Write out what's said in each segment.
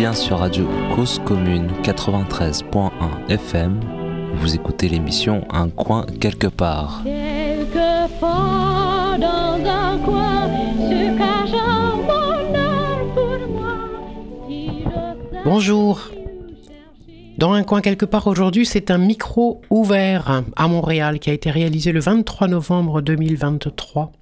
bien sur Radio Cause Commune 93.1 FM. Vous écoutez l'émission Un coin quelque part. Bonjour. Dans un coin quelque part aujourd'hui, c'est un micro ouvert à Montréal qui a été réalisé le 23 novembre 2023.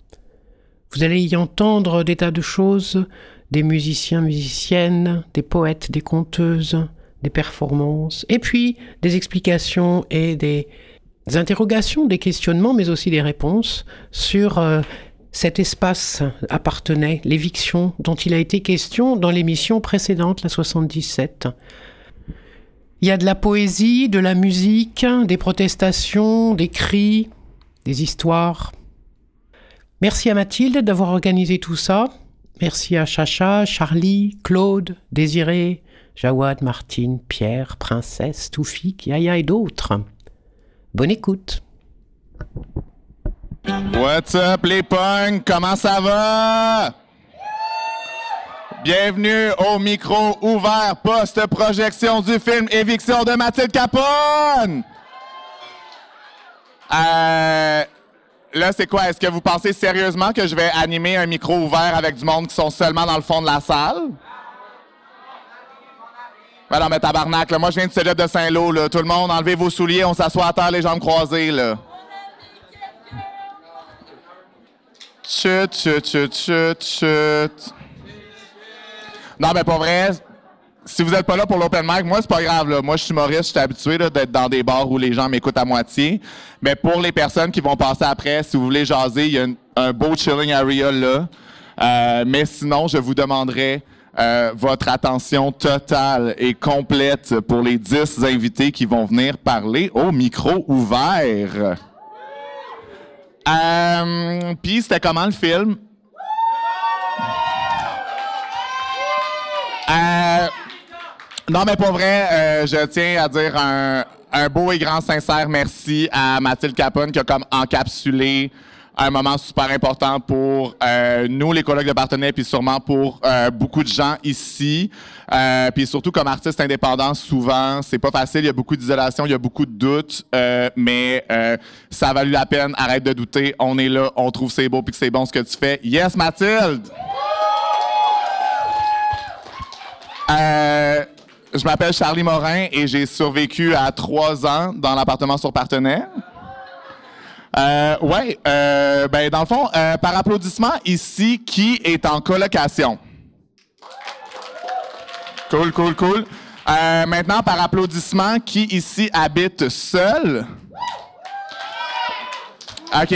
Vous allez y entendre des tas de choses, des musiciens, musiciennes, des poètes, des conteuses, des performances, et puis des explications et des interrogations, des questionnements, mais aussi des réponses sur euh, cet espace appartenait, l'éviction dont il a été question dans l'émission précédente, la 77. Il y a de la poésie, de la musique, des protestations, des cris, des histoires. Merci à Mathilde d'avoir organisé tout ça. Merci à Chacha, Charlie, Claude, Désiré, Jawad, Martine, Pierre, Princesse, Toufik, Yaya et d'autres. Bonne écoute. What's up les punks? Comment ça va? Bienvenue au micro ouvert post-projection du film Éviction de Mathilde Capone! Euh, Là, c'est quoi? Est-ce que vous pensez sérieusement que je vais animer un micro ouvert avec du monde qui sont seulement dans le fond de la salle? Ben non, mais tabarnak, là, moi, je viens de Célèbre de Saint-Lô, là. Tout le monde, enlevez vos souliers, on s'assoit à terre, les jambes croisées, là. Chut, chut, chut, chut, chut. Non, mais pas vrai, si vous n'êtes pas là pour l'open mic, moi, c'est pas grave. Là. Moi, je suis humoriste, je suis habitué d'être dans des bars où les gens m'écoutent à moitié. Mais pour les personnes qui vont passer après, si vous voulez jaser, il y a un beau chilling area là. Euh, mais sinon, je vous demanderai euh, votre attention totale et complète pour les dix invités qui vont venir parler au micro ouvert. Euh, Puis, c'était comment le film? Non, mais pour vrai, euh, je tiens à dire un, beau et grand sincère merci à Mathilde Capone qui a comme encapsulé un moment super important pour euh, nous, les collègues de partenaires, puis sûrement pour euh, beaucoup de gens ici. puis surtout comme artiste indépendant, souvent, c'est pas facile. Il y a beaucoup d'isolation, il y a beaucoup de doutes, mais ça a valu la peine. Arrête de douter. On est là, on trouve c'est beau puis que c'est bon ce que tu fais. Yes, Mathilde. Je m'appelle Charlie Morin et j'ai survécu à trois ans dans l'appartement sur Partenaire. Euh, ouais, euh, ben dans le fond, euh, par applaudissement ici, qui est en colocation? Cool, cool, cool. Euh, maintenant, par applaudissement, qui ici habite seul? OK.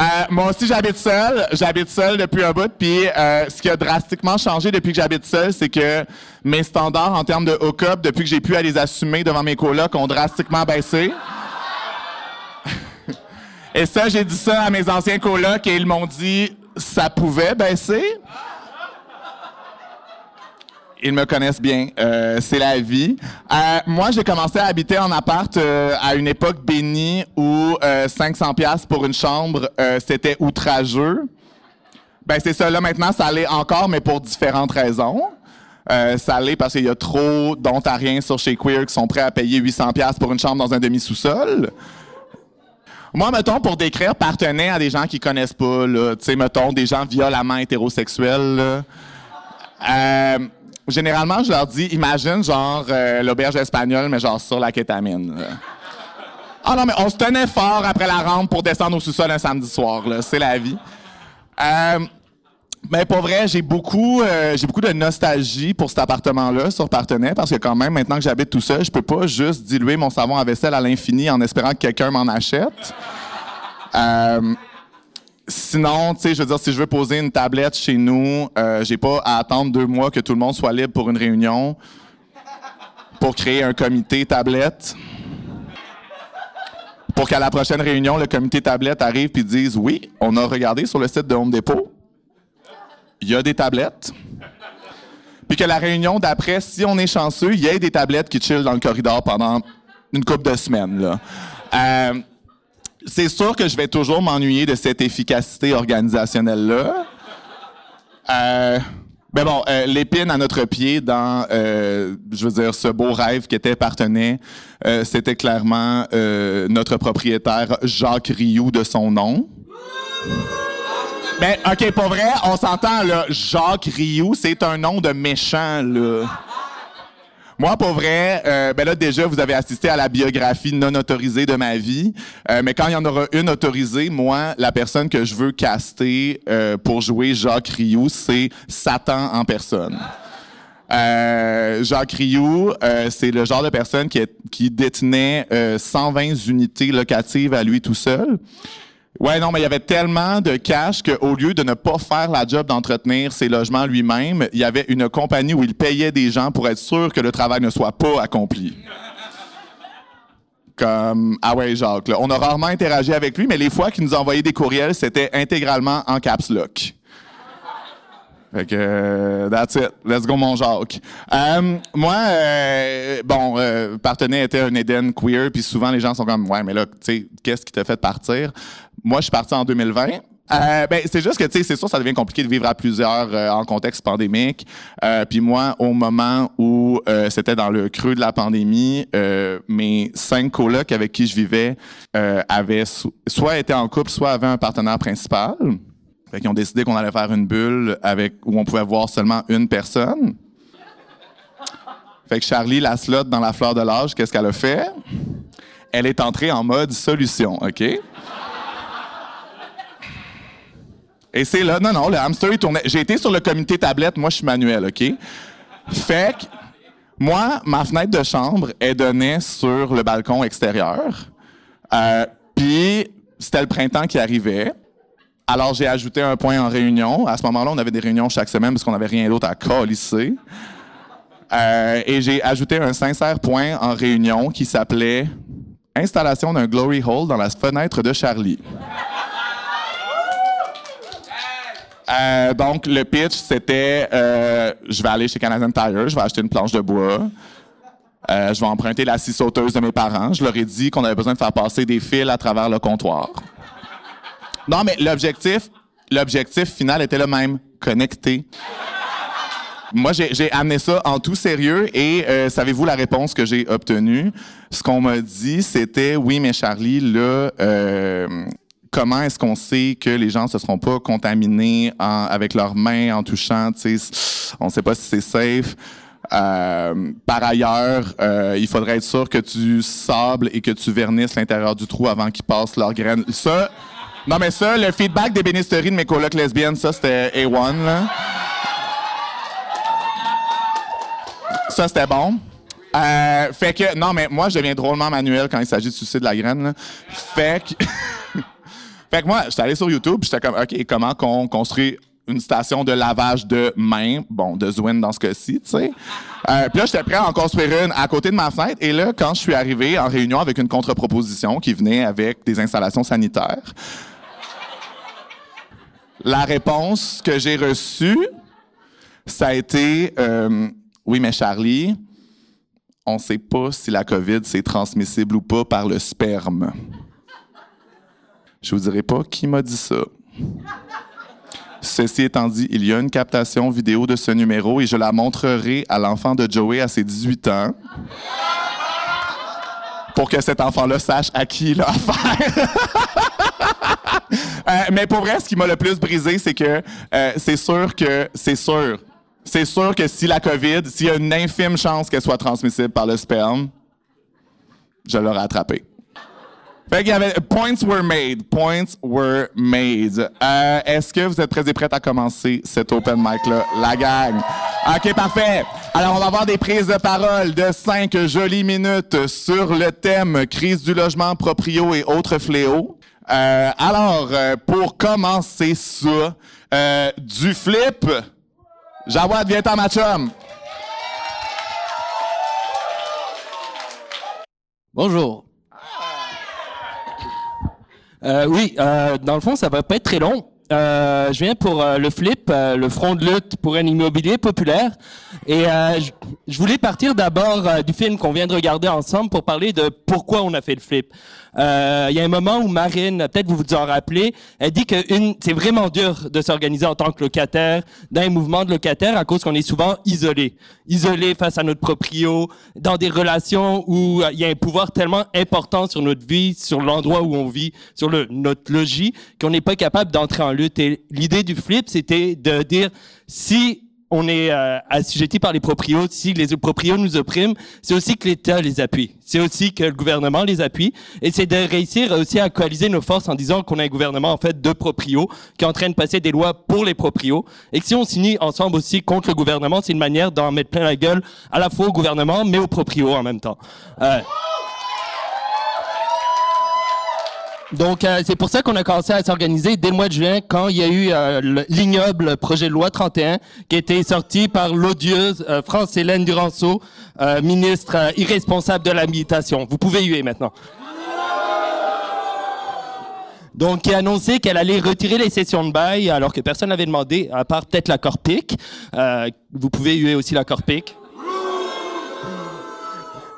Euh, moi aussi, j'habite seul. J'habite seul depuis un bout. Puis, euh, ce qui a drastiquement changé depuis que j'habite seul, c'est que mes standards en termes de hook-up, depuis que j'ai pu les assumer devant mes colocs, ont drastiquement baissé. et ça, j'ai dit ça à mes anciens colocs et ils m'ont dit ça pouvait baisser. Ils me connaissent bien. Euh, c'est la vie. Euh, moi, j'ai commencé à habiter en appart euh, à une époque bénie où 500 pièces pour une chambre, c'était outrageux. Ben c'est ça. Là maintenant, ça allait encore, mais pour différentes raisons. ça allait parce qu'il y a trop d'Ontariens sur chez Queer qui sont prêts à payer 800 pièces pour une chambre dans un demi-sous-sol. Moi, mettons, pour décrire, partenait à des gens qui connaissent pas, tu sais, mettons, des gens violemment hétérosexuels, là. Généralement, je leur dis, imagine genre euh, l'auberge espagnole, mais genre sur la kétamine. Ah non, mais on se tenait fort après la rampe pour descendre au sous-sol un samedi soir. C'est la vie. Euh, mais pour vrai, j'ai beaucoup, euh, j'ai beaucoup de nostalgie pour cet appartement-là sur Partenay parce que quand même, maintenant que j'habite tout seul, je peux pas juste diluer mon savon à vaisselle à l'infini en espérant que quelqu'un m'en achète. Sinon, tu sais, je veux dire, si je veux poser une tablette chez nous, euh, j'ai pas à attendre deux mois que tout le monde soit libre pour une réunion pour créer un comité tablette. Pour qu'à la prochaine réunion, le comité tablette arrive et dise Oui, on a regardé sur le site de Home Depot, il y a des tablettes. Puis que la réunion d'après, si on est chanceux, il y ait des tablettes qui chillent dans le corridor pendant une couple de semaines. Là. Euh, c'est sûr que je vais toujours m'ennuyer de cette efficacité organisationnelle-là. Euh, Ben bon, euh, l'épine à notre pied dans, euh, je veux dire, ce beau rêve qui était partenait, euh, c'était clairement euh, notre propriétaire Jacques Rioux de son nom. Ben, OK, pour vrai, on s'entend, là, Jacques Rioux, c'est un nom de méchant, là. Moi, pour vrai, euh, ben là, déjà, vous avez assisté à la biographie non autorisée de ma vie. Euh, mais quand il y en aura une autorisée, moi, la personne que je veux caster euh, pour jouer Jacques Rioux, c'est Satan en personne. Euh, Jacques Rioux, euh, c'est le genre de personne qui, détenait euh, 120 unités locatives à lui tout seul. Ouais, non, mais il y avait tellement de cash qu'au lieu de ne pas faire la job d'entretenir ses logements lui-même, il y avait une compagnie où il payait des gens pour être sûr que le travail ne soit pas accompli. Comme, ah ouais, Jacques, là. on a rarement interagi avec lui, mais les fois qu'il nous envoyait des courriels, c'était intégralement en caps lock. Fait que, euh, that's it. Let's go, mon Jacques. Euh, moi, euh, bon, euh, était un Eden queer, puis souvent les gens sont comme, ouais, mais là, tu sais, qu'est-ce qui t'a fait partir? Moi, je suis parti en 2020. Euh, ben, c'est juste que, tu sais, c'est sûr, ça devient compliqué de vivre à plusieurs en contexte pandémique. Puis moi, au moment où c'était dans le creux de la pandémie, mes cinq colocs avec qui je vivais avaient so- soit été en couple, soit avaient un partenaire principal. Fait qu'ils ont décidé qu'on allait faire une bulle avec où on pouvait voir seulement une personne. Fait que Charlie, la slot dans la fleur de l'âge, qu'est-ce qu'elle a fait? Elle est entrée en mode solution, OK? Et c'est là, non, non, le hamster, il tournait. J'ai été sur le comité tablette, moi, je suis manuel, OK? Fait que, moi, ma fenêtre de chambre, elle donnait sur le balcon extérieur. Euh, Puis, c'était le printemps qui arrivait. Alors, j'ai ajouté un point en réunion. À ce moment-là, on avait des réunions chaque semaine parce qu'on n'avait rien d'autre à colisser. Euh, et j'ai ajouté un sincère point en réunion qui s'appelait Installation d'un glory hole dans la fenêtre de Charlie. Euh, donc, le pitch, c'était euh, je vais aller chez Canadian Tire, je vais acheter une planche de bois. Euh, je vais emprunter la scie sauteuse de mes parents. Je leur ai dit qu'on avait besoin de faire passer des fils à travers le comptoir. Non, mais l'objectif, l'objectif final était le même, connecter. Moi, j'ai amené ça en tout sérieux et euh, savez-vous la réponse que j'ai obtenue? Ce qu'on m'a dit, c'était oui, mais Charlie, là, euh, comment est-ce qu'on sait que les gens se seront pas contaminés en- avec leurs mains en touchant? On ne sait pas si c'est safe. Euh, par ailleurs, euh, il faudrait être sûr que tu sables et que tu vernisses l'intérieur du trou avant qu'ils passent leurs graines. Ça, non mais ça, le feedback des bénisteries de mes colocs lesbiennes, ça c'était A1 là. Ça, c'était bon. Euh, fait que, non, mais moi, je deviens drôlement manuel quand il s'agit de suicide de la graine. là. Fait que, fait que moi, j'étais allé sur YouTube, j'étais comme, OK, comment qu'on construit une station de lavage de mains, bon, de Zwin dans ce cas-ci, tu sais. Euh, puis là, j'étais prêt à en construire une à côté de ma fenêtre. Et là, quand je suis arrivé en réunion avec une contre-proposition qui venait avec des installations sanitaires, la réponse que j'ai reçue, ça a été euh, Oui, mais Charlie, on ne sait pas si la COVID c'est transmissible ou pas par le sperme. Je vous dirai pas qui m'a dit ça. Ceci étant dit, il y a une captation vidéo de ce numéro et je la montrerai à l'enfant de Joey à ses 18 ans pour que cet enfant-là sache à qui il a affaire. Euh, mais pour vrai, ce qui m'a le plus brisé, c'est que euh, c'est sûr que c'est sûr. C'est sûr que si la COVID, s'il y a une infime chance qu'elle soit transmissible par le sperme, je l'aurais attrapé. Fait qu'il y avait points were made, points were made. Euh, Est-ce que vous êtes prêts et prêtes à commencer cet open mic là, la gang Ok, parfait. Alors on va avoir des prises de parole de cinq jolies minutes sur le thème crise du logement, proprio et autres fléaux. Euh, alors euh, pour commencer ça, euh, du flip. Jawad, viens-t'en, ma chum. Bonjour. Oui, dans le fond, ça va pas être très long. Euh, je viens pour euh, le FLIP, euh, le Front de lutte pour un immobilier populaire. Et je, je, voulais partir d'abord du film qu'on vient de regarder ensemble pour parler de pourquoi on a fait le FLIP. Euh, il y a un moment où Marine, peut-être vous vous en rappelez, elle dit que c'est vraiment dur de s'organiser en tant que locataire dans un mouvement de locataires à cause qu'on est souvent isolé, isolé face à notre proprio, dans des relations où il y a un pouvoir tellement important sur notre vie, sur l'endroit où on vit, sur le, notre logis, qu'on n'est pas capable d'entrer en Et l'idée du flip, c'était de dire si on est euh, assujetti par les proprios, si les proprios nous oppriment, c'est aussi que l'État les appuie. C'est aussi que le gouvernement les appuie. Et c'est de réussir aussi à coaliser nos forces en disant qu'on a un gouvernement, en fait, de proprios, qui est en train de passer des lois pour les proprios. Et que si on s'unit ensemble aussi contre le gouvernement, c'est une manière d'en mettre plein la gueule à la fois au gouvernement, mais aux proprios en même temps. Euh, Donc, euh, c'est pour ça qu'on a commencé à s'organiser dès le mois de juin, quand il y a eu euh, l'ignoble projet de loi 31, qui a été sorti par l'odieuse euh, France-Hélène Duranceau, ministre irresponsable de l'habilitation. Vous pouvez huer maintenant. Donc, qui a annoncé qu'elle allait retirer les sessions de bail, alors que personne n'avait demandé, à part peut-être la Corpic. vous pouvez huer aussi la Corpic.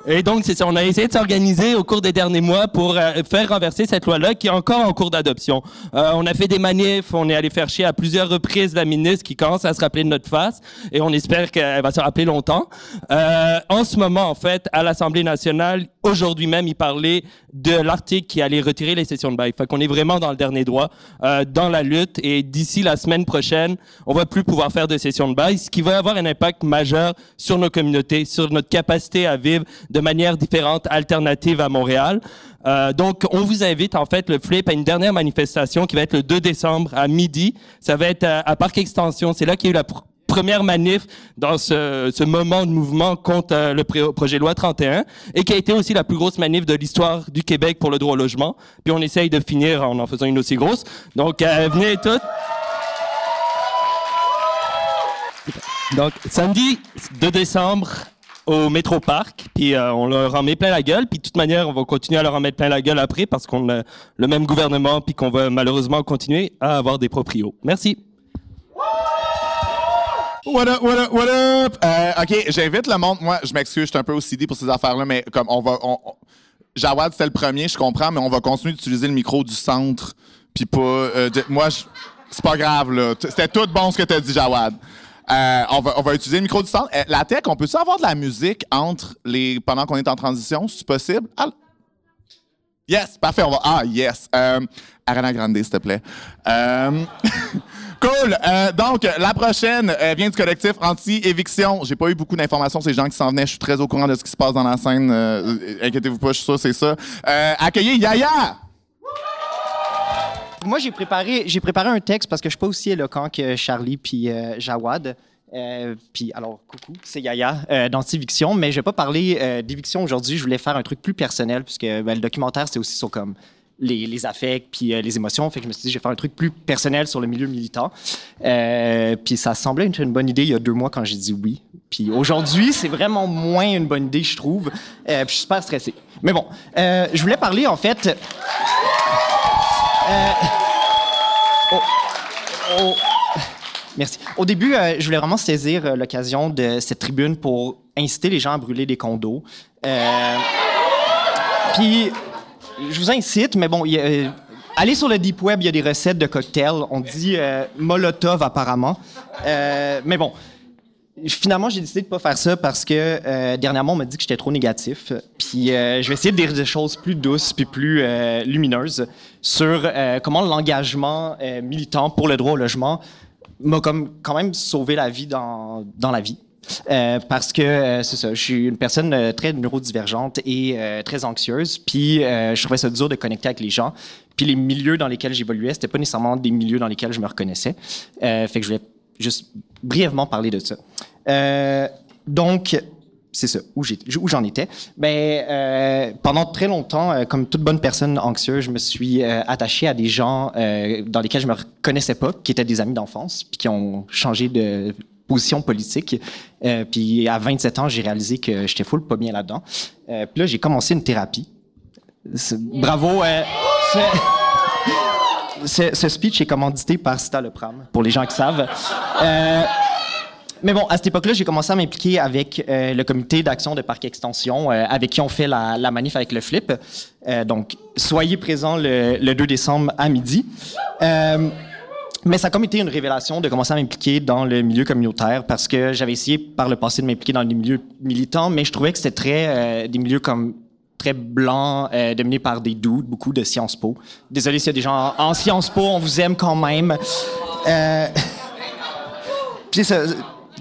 Et donc, c'est ça. On a essayé de s'organiser au cours des derniers mois pour euh, faire renverser cette loi-là qui est encore en cours d'adoption. Euh, on a fait des manifs, on est allé faire chier à plusieurs reprises la ministre qui commence à se rappeler de notre face et on espère qu'elle va se rappeler longtemps. Euh, en ce moment, en fait, à l'Assemblée nationale, aujourd'hui même, il parlait de l'article qui allait retirer les sessions de bail. Fait qu'on est vraiment dans le dernier droit, euh, dans la lutte et d'ici la semaine prochaine, on va plus pouvoir faire de sessions de bail, ce qui va avoir un impact majeur sur nos communautés, sur notre capacité à vivre de manière différente, alternative à Montréal. Euh, donc, on vous invite, en fait, le FLIP à une dernière manifestation qui va être le 2 décembre à midi. Ça va être à, Parc Extension. C'est là qu'il y a eu la première manif dans ce, moment de mouvement contre euh, le projet de loi 31 et qui a été aussi la plus grosse manif de l'histoire du Québec pour le droit au logement. Puis on essaye de finir en en faisant une aussi grosse. Donc, euh, venez toutes. Donc, samedi 2 décembre au Métro Park, puis euh, on leur en met plein la gueule, puis de toute manière, on va continuer à leur en mettre plein la gueule après parce qu'on a le même gouvernement, puis qu'on va malheureusement continuer à avoir des proprios. Merci. What up, what up, what up? Euh, OK, j'invite le monde. Moi, je m'excuse, je suis un peu OCD pour ces affaires-là, mais comme on va. Jawad, c'était le premier, je comprends, mais on va continuer d'utiliser le micro du centre. Puis pas. Euh, moi, c'est pas grave, là. C'était tout bon ce que t'as dit, Jawad. Euh, on, va, utiliser le micro du centre. La tech, on peut-tu avoir de la musique entre les pendant qu'on est en transition, si possible? Yes, parfait. Ah, yes. Arena Grande, s'il te plaît. Euh, cool. Euh, donc, la prochaine vient du collectif Anti-Éviction. J'ai pas eu beaucoup d'informations, ces gens qui s'en venaient. Je suis très au courant de ce qui se passe dans la scène. inquiétez-vous pas, je suis sûr, c'est ça. accueillez Yaya! Moi, j'ai préparé, j'ai préparé un texte parce que je suis pas aussi éloquent que Charlie puis Jawad. Euh, puis alors, coucou, c'est Yaya euh, d'Antiviction, mais je vais pas parler euh, d'éviction aujourd'hui. Je voulais faire un truc plus personnel puisque ben, le documentaire c'est aussi sur comme les, affects puis les émotions. Fait que je me suis dit je vais faire un truc plus personnel sur le milieu militant. puis ça semblait être une bonne idée il y a deux mois quand j'ai dit oui. Puis aujourd'hui c'est vraiment moins une bonne idée je trouve. puis je suis super stressé. Mais bon, je voulais parler en fait. Oh, oh, Merci. Au début, euh, je voulais vraiment saisir euh, l'occasion de cette tribune pour inciter les gens à brûler des condos. Euh, puis, je vous incite, mais bon, allez sur le Deep Web, il y a des recettes de cocktails. On dit Molotov apparemment. mais bon, finalement, j'ai décidé de pas faire ça parce que dernièrement, on m'a dit que j'étais trop négatif. Puis je vais essayer de dire des choses plus douces puis plus lumineuses sur comment l'engagement militant pour le droit au logement m'a quand même sauvé la vie dans, dans la vie. Euh, parce que euh, c'est ça, je suis une personne euh, très neurodivergente et très anxieuse, puis je trouvais ça dur de connecter avec les gens. Puis les milieux dans lesquels j'évoluais, c'était pas nécessairement des milieux dans lesquels je me reconnaissais. fait que je voulais juste brièvement parler de ça. donc, c'est ça, où, j'en étais. Ben, pendant très longtemps, comme toute bonne personne anxieuse, je me suis euh, attaché à des gens dans lesquels je me reconnaissais pas, qui étaient des amis d'enfance, puis qui ont changé de position politique. puis à 27 ans, j'ai réalisé que j'étais full pas bien là-dedans. puis là, j'ai commencé une thérapie. Bravo. ce, ce speech est commandité par Sita Lepram, pour les gens qui savent. Euh, mais bon, à cette époque-là, j'ai commencé à m'impliquer avec euh, le comité d'action de Parc Extension, euh, avec qui on fait la, manif avec le flip. Euh, donc, soyez présents le 2 décembre à midi. Mais ça a comme été une révélation de commencer à m'impliquer dans le milieu communautaire parce que j'avais essayé par le passé de m'impliquer dans les milieux militants, mais je trouvais que c'était très euh, des milieux comme très blancs, euh, dominés par des dudes, beaucoup de Sciences Po. Désolé s'il y a des gens en, en Sciences Po, on vous aime quand même. Euh, puis ça,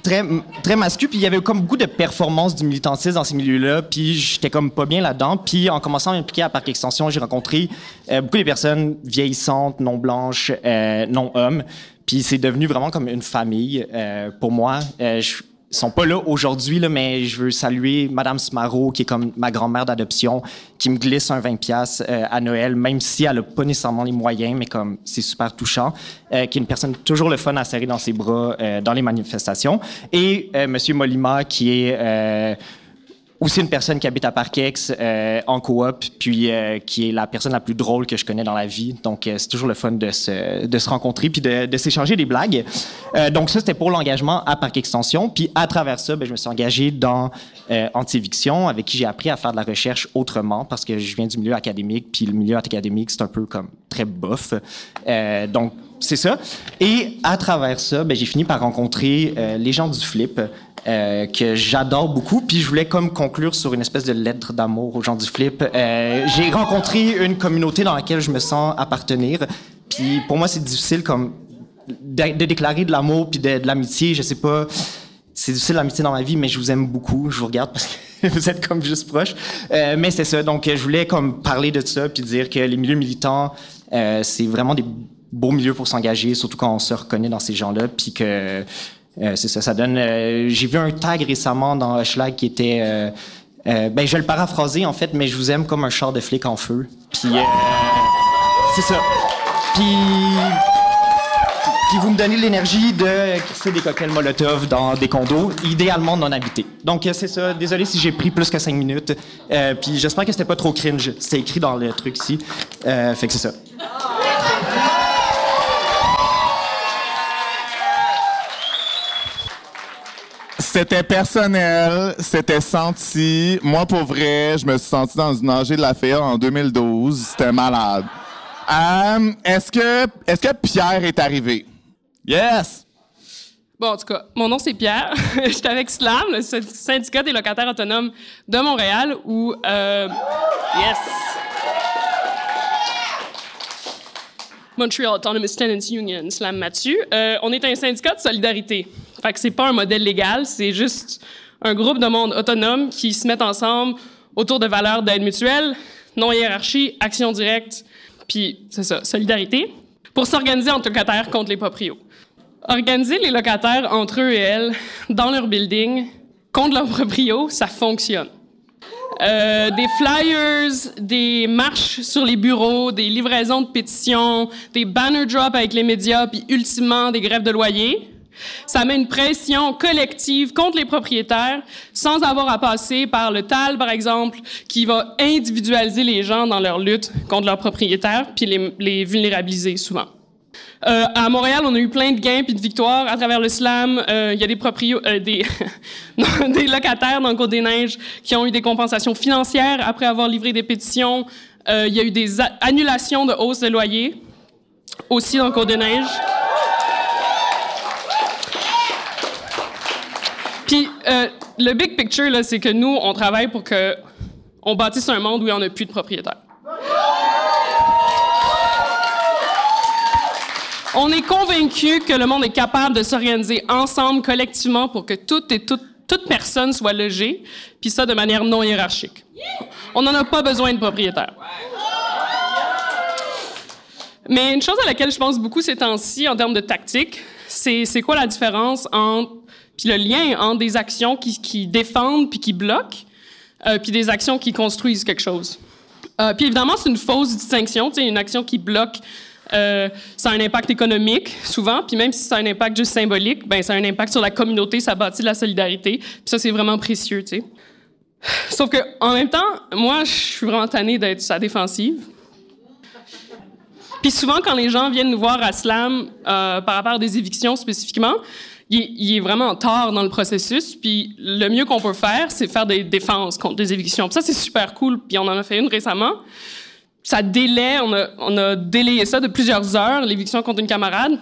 très très puis il y avait comme beaucoup de performances du militantisme dans ces milieux-là, puis j'étais comme pas bien là-dedans. Puis en commençant à m'impliquer à Parc Extension, j'ai rencontré euh, beaucoup de personnes vieillissantes, non blanches, euh, non hommes. Puis c'est devenu vraiment comme une famille euh, pour moi. Sont pas là aujourd'hui, là, mais je veux saluer Madame Smaro, qui est comme ma grand-mère d'adoption, qui me glisse un 20 pièces à Noël, même si elle a pas nécessairement les moyens, mais comme c'est super touchant, euh, qui est une personne toujours le fun à serrer dans ses bras euh, dans les manifestations. Et euh, Monsieur Molima, qui est euh, aussi une personne qui habite à Parkex euh, en coop, puis euh, qui est la personne la plus drôle que je connais dans la vie. Donc, euh, c'est toujours le fun de se, rencontrer puis de, s'échanger des blagues. Euh, donc, ça, c'était pour l'engagement à Parc Extension. Puis, à travers ça, ben, je me suis engagé dans Antiviction, avec qui j'ai appris à faire de la recherche autrement, parce que je viens du milieu académique, puis le milieu académique, c'est un peu comme très bof. Donc, c'est ça. Et à travers ça, ben, j'ai fini par rencontrer euh, les gens du flip, euh, que j'adore beaucoup. Puis je voulais comme conclure sur une espèce de lettre d'amour aux gens du flip. Euh, j'ai rencontré une communauté dans laquelle je me sens appartenir. Puis pour moi, c'est difficile comme de, déclarer de l'amour puis de, de l'amitié. Je sais pas. C'est difficile l'amitié dans ma vie, mais je vous aime beaucoup. Je vous regarde parce que vous êtes comme juste proches. Euh, mais c'est ça. Donc, je voulais comme parler de ça puis dire que les milieux militants, c'est vraiment des beaux milieux pour s'engager, surtout quand on se reconnaît dans ces gens-là, puis que euh, c'est ça, ça donne. euh, J'ai vu un tag récemment dans Schlag qui était. euh, euh, ben, je vais le paraphraser en fait, mais je vous aime comme un char de flic en feu. Puis c'est ça. Puis puis vous me donnez l'énergie de crisser des cocktails Molotov dans des condos, idéalement non habités. Donc c'est ça. Désolé si j'ai pris plus que cinq minutes. Puis j'espère que c'était pas trop cringe. C'était écrit dans le truc ici. Fait que c'est ça. C'était personnel, c'était senti. Moi, pour vrai, je me suis senti dans une AG de la Fayette en 2012. C'était malade. Est-ce que, est-ce que Pierre est arrivé? Yes! Bon, en tout cas, mon nom c'est Pierre. J'étais avec SLAM, le sy- syndicat des locataires autonomes de Montréal, où euh, yes, Montreal Autonomous Tenants Union, SLAM Mathieu. Euh, on est un syndicat de solidarité. Fait que c'est pas un modèle légal, c'est juste un groupe de monde autonome qui se mettent ensemble autour de valeurs d'aide mutuelle, non hiérarchie, action directe, puis c'est ça, solidarité, pour s'organiser en locataires contre les proprios. Organiser les locataires entre eux et elles dans leur building contre leurs proprios, ça fonctionne. Euh, des flyers, des marches sur les bureaux, des livraisons de pétitions, des banner drops avec les médias, puis ultimement des grèves de loyer. Ça met une pression collective contre les propriétaires sans avoir à passer par le TAL, par exemple, qui va individualiser les gens dans leur lutte contre leurs propriétaires puis les, vulnérabiliser souvent. Euh, à Montréal, on a eu plein de gains puis de victoires à travers le slam. Euh, Il y a des euh, des, locataires dans le Côte des Neiges qui ont eu des compensations financières après avoir livré des pétitions. Il y a eu des annulations de hausse de loyer aussi dans le Côte des Neiges. Puis euh, le big picture, là, c'est que nous, on travaille pour que on bâtisse un monde où il n'y en a plus de propriétaires. On est convaincu que le monde est capable de s'organiser ensemble, collectivement, pour que toute et toute personne soit logée, puis ça de manière non hiérarchique. On n'en a pas besoin de propriétaires. Mais une chose à laquelle je pense beaucoup ces temps-ci, en termes de tactique, c'est quoi la différence entre, puis le lien entre des actions qui, défendent puis qui bloquent, euh, puis des actions qui construisent quelque chose? Euh, puis évidemment, c'est une fausse distinction. Une action qui bloque, euh, ça a un impact économique souvent, puis même si ça a un impact juste symbolique, ben ça a un impact sur la communauté, ça bâtit de la solidarité, puis ça c'est vraiment précieux. Sauf que en même temps, moi, je suis vraiment tannée d'être sa défensive. Puis souvent, quand les gens viennent nous voir à Slam euh, par rapport à des évictions spécifiquement, il, est vraiment tard dans le processus. Puis le mieux qu'on peut faire, c'est faire des défenses contre des évictions. Puis ça, c'est super cool. Puis on en a fait une récemment. Ça délaie, on a, on a délayé ça de plusieurs heures, l'éviction contre une camarade.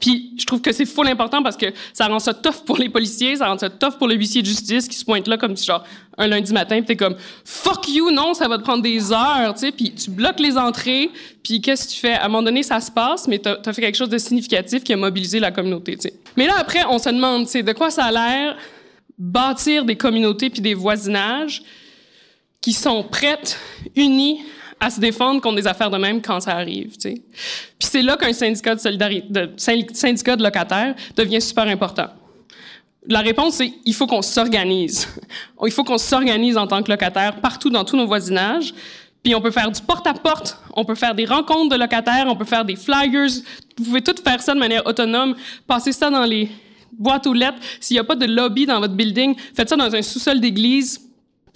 Puis je trouve que c'est full important parce que ça rend ça tough pour les policiers, ça rend ça tough pour le huissier de justice qui se pointe là comme genre un lundi matin, puis t'es comme fuck you, non, ça va te prendre des heures, tu sais, puis tu bloques les entrées, puis qu'est-ce que tu fais? À un moment donné, ça se passe, mais t'as as fait quelque chose de significatif qui a mobilisé la communauté, tu sais. Mais là après, on se demande, tu sais, de quoi ça a l'air bâtir des communautés puis des voisinages qui sont prêtes, unies à se défendre contre des affaires de même quand ça arrive. Tu sais. Puis c'est là qu'un syndicat de solidarité, syndicat de locataires devient super important. La réponse, c'est il faut qu'on s'organise. il faut qu'on s'organise en tant que locataire partout dans tous nos voisinages. Puis on peut faire du porte-à-porte, on peut faire des rencontres de locataires, on peut faire des flyers. Vous pouvez tout faire ça de manière autonome, passer ça dans les boîtes aux lettres. S'il n'y a pas de lobby dans votre building, faites ça dans un sous-sol d'église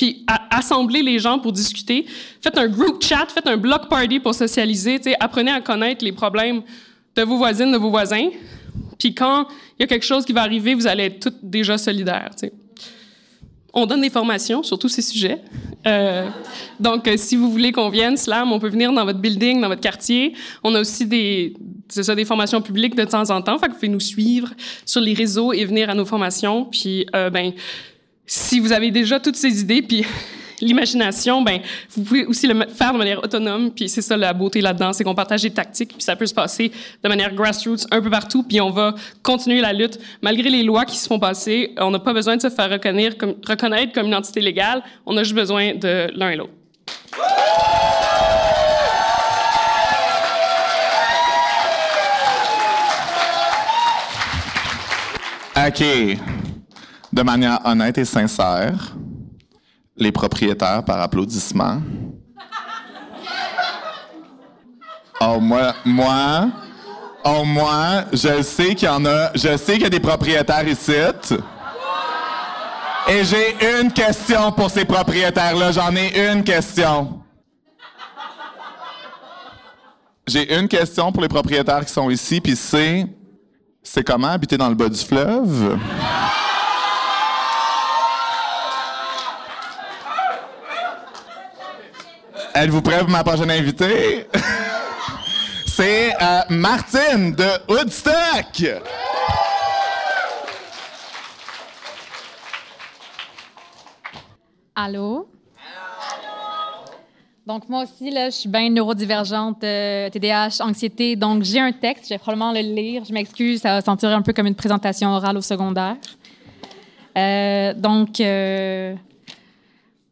puis assembler les gens pour discuter. Faites un group chat, faites un block party pour socialiser. Apprenez à connaître les problèmes de vos voisines, de vos voisins. Puis quand il y a quelque chose qui va arriver, vous allez être toutes déjà solidaires. On donne des formations sur tous ces sujets. Euh, donc, euh, si vous voulez qu'on vienne, Slam, on peut venir dans votre building, dans votre quartier. On a aussi des, ça, des formations publiques de temps en temps. Fait que vous pouvez nous suivre sur les réseaux et venir à nos formations. Puis, euh, ben, si vous avez déjà toutes ces idées, puis l'imagination, ben, vous pouvez aussi le faire de manière autonome. Puis c'est ça la beauté là-dedans, c'est qu'on partage des tactiques, puis ça peut se passer de manière grassroots un peu partout. Puis on va continuer la lutte malgré les lois qui se font passer. On n'a pas besoin de se faire reconnaître comme, reconnaître comme une entité légale. On a juste besoin de l'un et l'autre. OK de manière honnête et sincère, les propriétaires par applaudissement. Oh, moi, moi, oh, moi, je sais qu'il y en a, je sais qu'il y a des propriétaires ici. Et j'ai une question pour ces propriétaires-là. J'en ai une question. J'ai une question pour les propriétaires qui sont ici, puis c'est, c'est comment habiter dans le bas du fleuve? Êtes-vous prêt pour ma prochaine invitée? C'est euh, Martine de Woodstock! Allô? Donc, moi aussi, là, je suis bien neurodivergente, TDAH, euh, anxiété. Donc, j'ai un texte, je vais probablement le lire. Je m'excuse, ça va sentir un peu comme une présentation orale au secondaire. Euh, donc,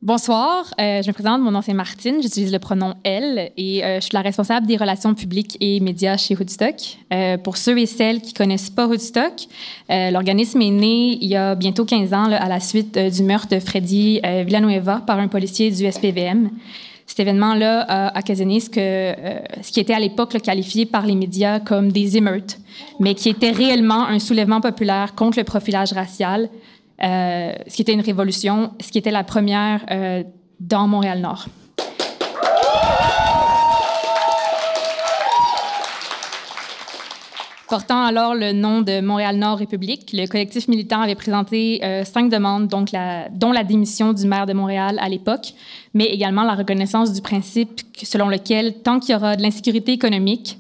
Bonsoir, euh, je me présente, mon nom c'est Martine, j'utilise le pronom elle et euh, je suis la responsable des relations publiques et médias chez Hoodstock. Euh, pour ceux et celles qui connaissent pas Hoodstock, l'organisme est né il y a bientôt 15 ans à la suite du meurtre de Freddy Villanueva par un policier du SPVM. Cet événement-là a occasionné ce, que, ce qui était à l'époque qualifié par les médias comme des émeutes, mais qui était réellement un soulèvement populaire contre le profilage racial, euh, ce qui était une révolution, ce qui était la première euh, dans Montréal-Nord. Portant alors le nom de Montréal-Nord République, le collectif militant avait présenté euh, cinq demandes, dont la démission du maire de Montréal à l'époque, mais également la reconnaissance du principe selon lequel, tant qu'il y aura de l'insécurité économique,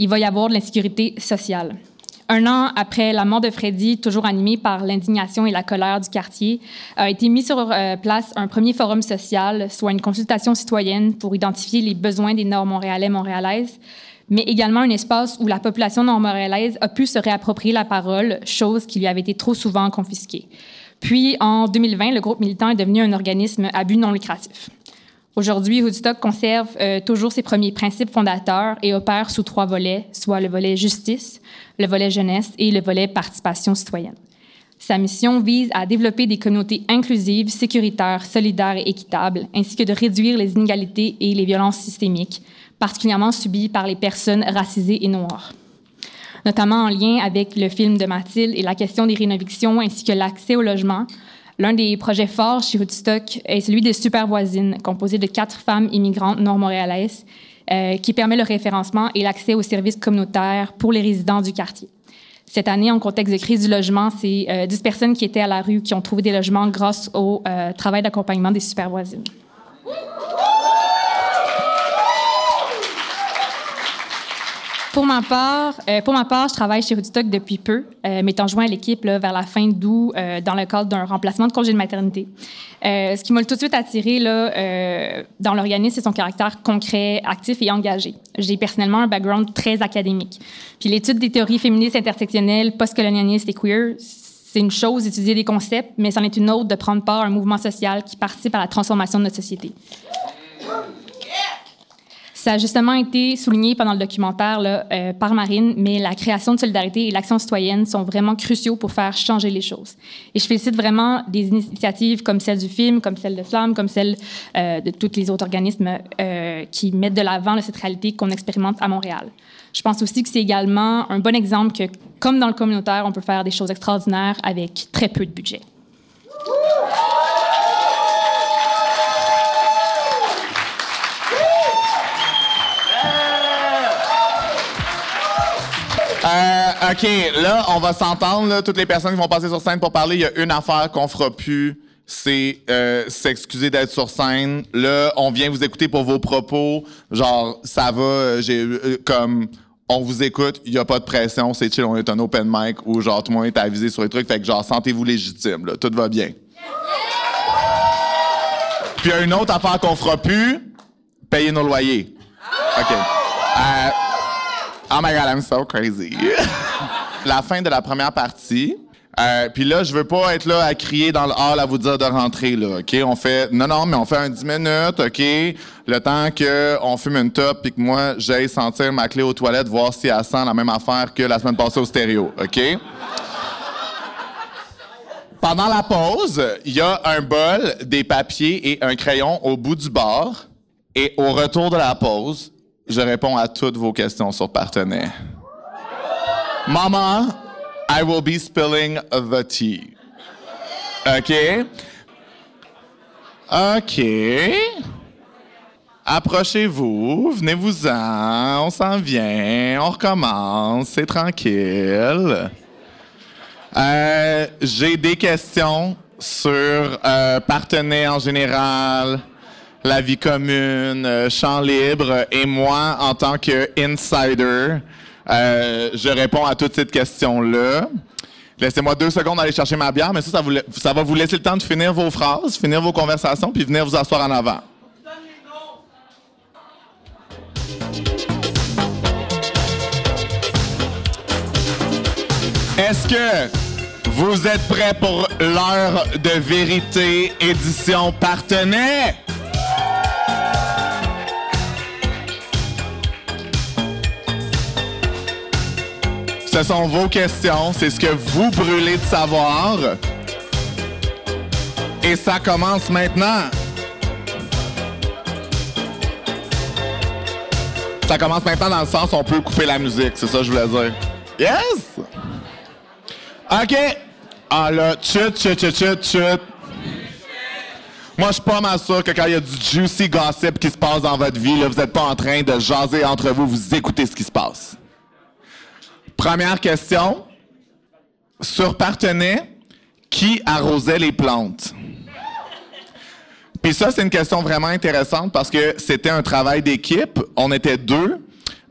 il va y avoir de l'insécurité sociale. Un an après la mort de Freddy, toujours animé par l'indignation et la colère du quartier, a été mis sur euh, place un premier forum social, soit une consultation citoyenne pour identifier les besoins des Nord-Montréalais, Montréalaises, mais également un espace où la population nord-montréalaise a pu se réapproprier la parole, chose qui lui avait été trop souvent confisquée. Puis, en 2020, le groupe militant est devenu un organisme à but non lucratif. Aujourd'hui, Woodstock conserve euh, toujours ses premiers principes fondateurs et opère sous trois volets, soit le volet justice, le volet jeunesse et le volet participation citoyenne. Sa mission vise à développer des communautés inclusives, sécuritaires, solidaires et équitables, ainsi que de réduire les inégalités et les violences systémiques, particulièrement subies par les personnes racisées et noires. Notamment en lien avec le film de Mathilde et la question des rénovations ainsi que l'accès au logement, L'un des projets forts chez Woodstock est celui des Super Voisines, composé de quatre femmes immigrantes nord-montréalaises, euh, qui permet le référencement et l'accès aux services communautaires pour les résidents du quartier. Cette année, en contexte de crise du logement, c'est euh, 10 personnes qui étaient à la rue qui ont trouvé des logements grâce au euh, travail d'accompagnement des super voisines. Pour ma part, euh, pour ma part, je travaille chez Woodstock depuis peu, euh, m'étant joint à l'équipe vers la fin d'août euh, dans le cadre d'un remplacement de congé de maternité. Euh, ce qui m'a tout de suite attiré là, euh, dans l'organisme, c'est son caractère concret, actif et engagé. J'ai personnellement un background très académique. Puis l'étude des théories féministes intersectionnelles, postcolonialistes et queer, c'est une chose d'étudier des concepts, mais c'en est une autre de prendre part à un mouvement social qui participe à la transformation de notre société. Ça a justement été souligné pendant le documentaire là, euh, par Marine, mais la création de solidarité et l'action citoyenne sont vraiment cruciaux pour faire changer les choses. Et je félicite vraiment des initiatives comme celle du film, comme celle de Slam, comme celle euh, de tous les autres organismes euh, qui mettent de l'avant cette réalité qu'on expérimente à Montréal. Je pense aussi que c'est également un bon exemple que, comme dans le communautaire, on peut faire des choses extraordinaires avec très peu de budget. OK, là, on va s'entendre, toutes les personnes qui vont passer sur scène pour parler. Il y a une affaire qu'on fera plus, c'est euh, s'excuser d'être sur scène. Là, on vient vous écouter pour vos propos. Genre, ça va, euh, j'ai euh, comme... On vous écoute, il n'y a pas de pression, c'est chill, on est un open mic où genre tout le monde est avisé sur les trucs, fait que genre sentez-vous légitime, là, tout va bien. Puis il y a une autre affaire qu'on fera plus, payer nos loyers. OK. Euh, Oh my god, I'm so crazy. la fin de la première partie. Euh, puis là, je veux pas être là à crier dans le hall à vous dire de rentrer là, OK? On fait non non, mais on fait un 10 minutes, OK? Le temps que on fume une top puis que moi j'aille sentir ma clé aux toilettes voir si elle sent la même affaire que la semaine passée au stéréo, OK? Pendant la pause, il y a un bol, des papiers et un crayon au bout du bar. Et au retour de la pause, je réponds à toutes vos questions sur partenaire. Mama, I will be spilling the tea. OK? OK. Approchez-vous, venez-vous-en, on s'en vient, on recommence, c'est tranquille. Euh, J'ai des questions sur euh, partenaires en général, la vie commune, euh, champ libre, et moi, en tant que insider, euh, je réponds à toutes ces questions-là. Laissez-moi deux secondes aller chercher ma bière, mais ça, ça, vous ça va vous laisser le temps de finir vos phrases, finir vos conversations, puis venir vous asseoir en avant. Est-ce que vous êtes prêts pour l'heure de vérité édition partenaire? Ce sont vos questions, c'est ce que vous brûlez de savoir. Et ça commence maintenant. Ça commence maintenant dans le sens où on peut couper la musique, c'est ça que je voulais dire. Yes! OK. Ah là, chut, chut, chut, chut, chut. Moi, je suis pas mal sûr que quand il y a du juicy gossip qui se passe dans votre vie, là, vous n'êtes pas en train de jaser entre vous, vous écoutez ce qui se passe. Première question. Sur Partenay, qui arrosait les plantes? Puis ça, c'est une question vraiment intéressante parce que c'était un travail d'équipe. On était deux.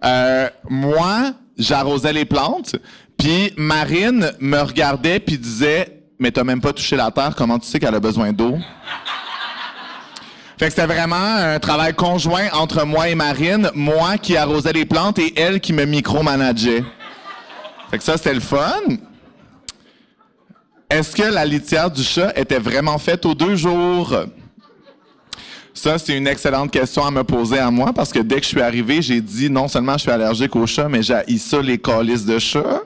Euh, moi, j'arrosais les plantes. Puis Marine me regardait puis disait Mais t'as même pas touché la terre, comment tu sais qu'elle a besoin d'eau? Fait que c'était vraiment un travail conjoint entre moi et Marine, moi qui arrosais les plantes et elle qui me micromanageait. Fait que ça, c'était le fun. Est-ce que la litière du chat était vraiment faite aux deux jours? Ça, c'est une excellente question à me poser à moi parce que dès que je suis arrivé, j'ai dit non seulement je suis allergique aux chats, mais j'ai ça les calices de chat.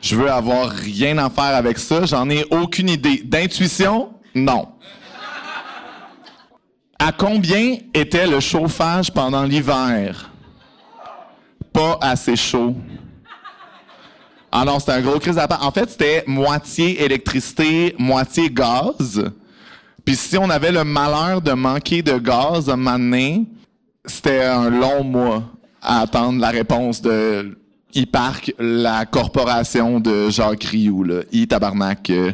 Je veux avoir rien à faire avec ça. J'en ai aucune idée. D'intuition? Non. À combien était le chauffage pendant l'hiver? Pas assez chaud. Ah non, c'était un gros crise d'appart. En fait, c'était moitié électricité, moitié gaz. Puis si on avait le malheur de manquer de gaz à un moment donné, c'était un long mois à attendre la réponse de e-Parc, la corporation de Jacques Rioux, là. E-Tabarnak. euh,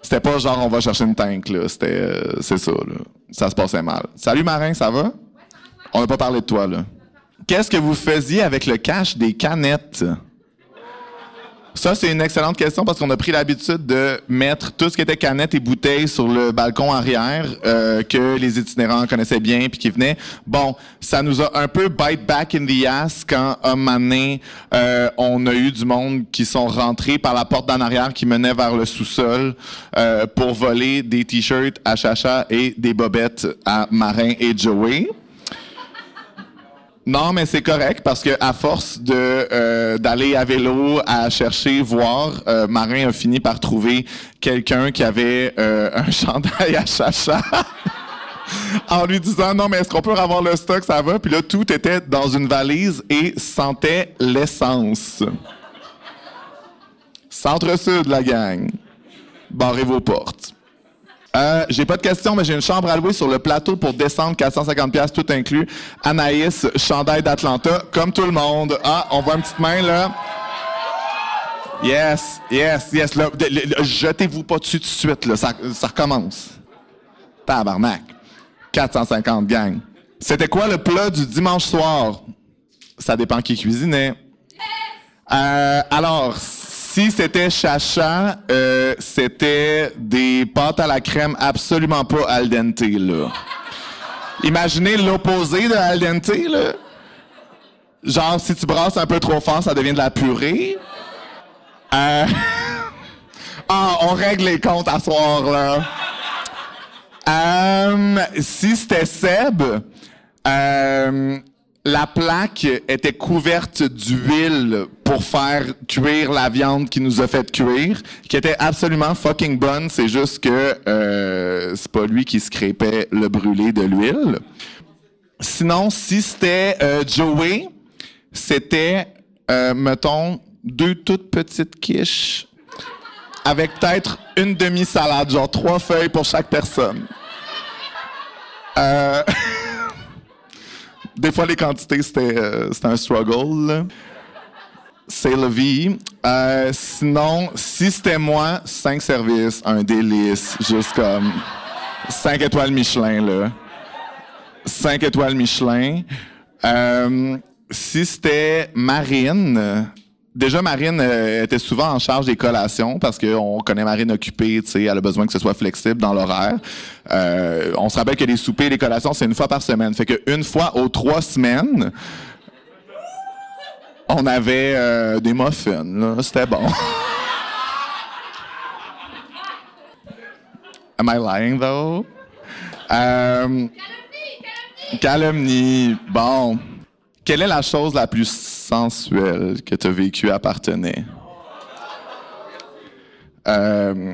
C'était pas genre on va chercher une tank, là. C'était, euh, c'est ça, là. Ça se passait mal. Salut Marin, ça va? On n'a pas parlé de toi, là. Qu'est-ce que vous faisiez avec le cash des canettes? Ça, c'est une excellente question parce qu'on a pris l'habitude de mettre tout ce qui était canettes et bouteilles sur le balcon arrière euh, que les itinérants connaissaient bien puis qui venaient. Bon, ça nous a un peu bite back in the ass quand un moment euh, on a eu du monde qui sont rentrés par la porte d'en arrière qui menait vers le sous-sol euh, pour voler des t-shirts à Chacha et des bobettes à Marin et Joey. Non, mais c'est correct parce que à force de euh, d'aller à vélo à chercher voir, euh, Marin a fini par trouver quelqu'un qui avait euh, un chandail à chacha. en lui disant non mais est-ce qu'on peut avoir le stock? Ça va puis là tout était dans une valise et sentait l'essence. Centre-sud la gang. Barrez vos portes. Euh, j'ai pas de questions, mais j'ai une chambre à louer sur le plateau pour descendre 450 pièces tout inclus. Anaïs, chandail d'Atlanta, comme tout le monde. Ah, on voit une petite main là. Yes, yes, yes. Jetez-vous pas dessus tout de suite, là. Ça, ça recommence. Tabarnak. 450 gang. C'était quoi le plat du dimanche soir? Ça dépend qui cuisinait. Euh, alors, si c'était chacha, euh, c'était des pâtes à la crème absolument pas al dente, là. Imaginez l'opposé de al dente, là. Genre, si tu brasses un peu trop fort, ça devient de la purée. Euh... ah, on règle les comptes à soir, là. Euh, si c'était Seb, euh, la plaque était couverte d'huile pour faire cuire la viande qui nous a fait cuire, qui était absolument fucking bonne. C'est juste que euh, c'est pas lui qui scrapait le brûlé de l'huile. Sinon, si c'était euh, Joey, c'était, euh, mettons, deux toutes petites quiches avec peut-être une demi-salade, genre trois feuilles pour chaque personne. Euh, Des fois, les quantités, c'était euh, un struggle. C'est la vie. Euh, sinon, si c'était moi, cinq services, un délice, juste comme cinq étoiles Michelin, là. Cinq étoiles Michelin. Euh, si c'était Marine, déjà Marine euh, était souvent en charge des collations parce qu'on connaît Marine occupée, tu sais, elle a besoin que ce soit flexible dans l'horaire. Euh, on se rappelle que les soupers et les collations, c'est une fois par semaine. Fait que une fois aux trois semaines, on avait euh, des muffins, là. C'était bon. Am I lying, though? Euh, calomnie. Bon. Quelle est la chose la plus sensuelle que tu as vécue à Partenay? Euh,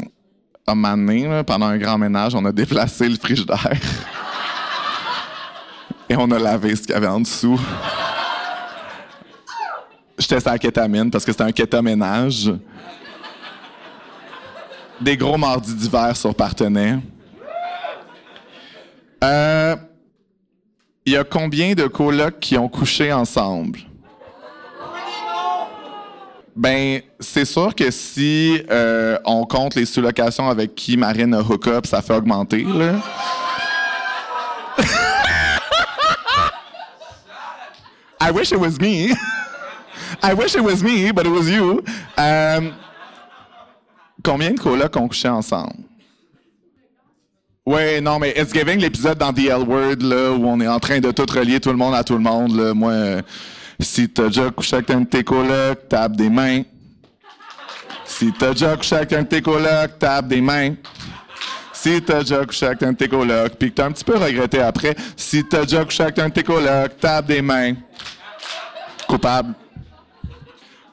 un moment donné, pendant un grand ménage, on a déplacé le frigidaire. Et on a lavé ce qu'il y avait en dessous. J'étais sur la kétamine parce que c'était un kétaménage. Des gros mardis d'hiver sur Partenay. Euh, il y a combien de colocs qui ont couché ensemble? Ben, c'est sûr que si euh, on compte les sous-locations avec qui Marine a hook-up, ça fait augmenter, là. I wish it was me. I wish it was me, but it was you. Euh, combien de colocs ont couché ensemble? Ouais, non, mais It's Giving, l'épisode dans The L Word, là, où on est en train de tout relier tout le monde à tout le monde, là, moi, euh, si t'as déjà couché avec un de tes colocs, tape des mains. Si t'as déjà couché avec un de tes colocs, tape des mains. Si t'as déjà couché avec un de tes colocs, puis que t'as un petit peu regretté après, si t'as déjà couché avec un de tes colocs, tape des mains. Coupable.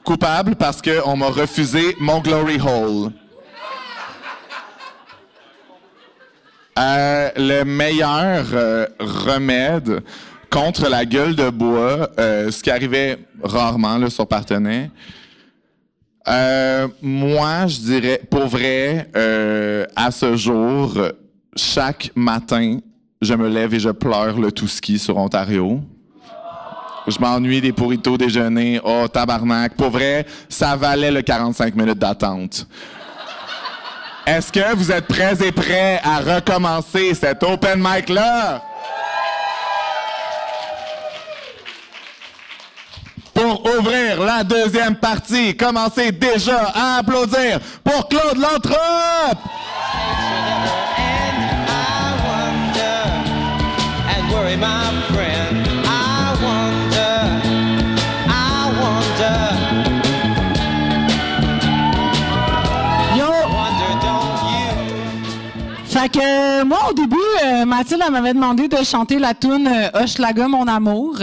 Coupable parce qu'on m'a refusé mon glory hole. Euh, le meilleur euh, remède contre la gueule de bois, euh, ce qui arrivait rarement sur Partenay, Euh, moi, je dirais, pour vrai, euh, à ce jour, chaque matin, je me lève et je pleure le tout ski sur Ontario. Je m'ennuie des pourritos déjeuner. Oh, tabarnak. Pour vrai, ça valait le 45 minutes d'attente. Est-ce que vous êtes prêts et prêts à recommencer cet open mic-là? Pour ouvrir la deuxième partie, commencez déjà à applaudir pour Claude Lantrop! Fait que euh, moi, au début, euh, Mathilde m'avait demandé de chanter la tune euh, Hochelaga, mon amour,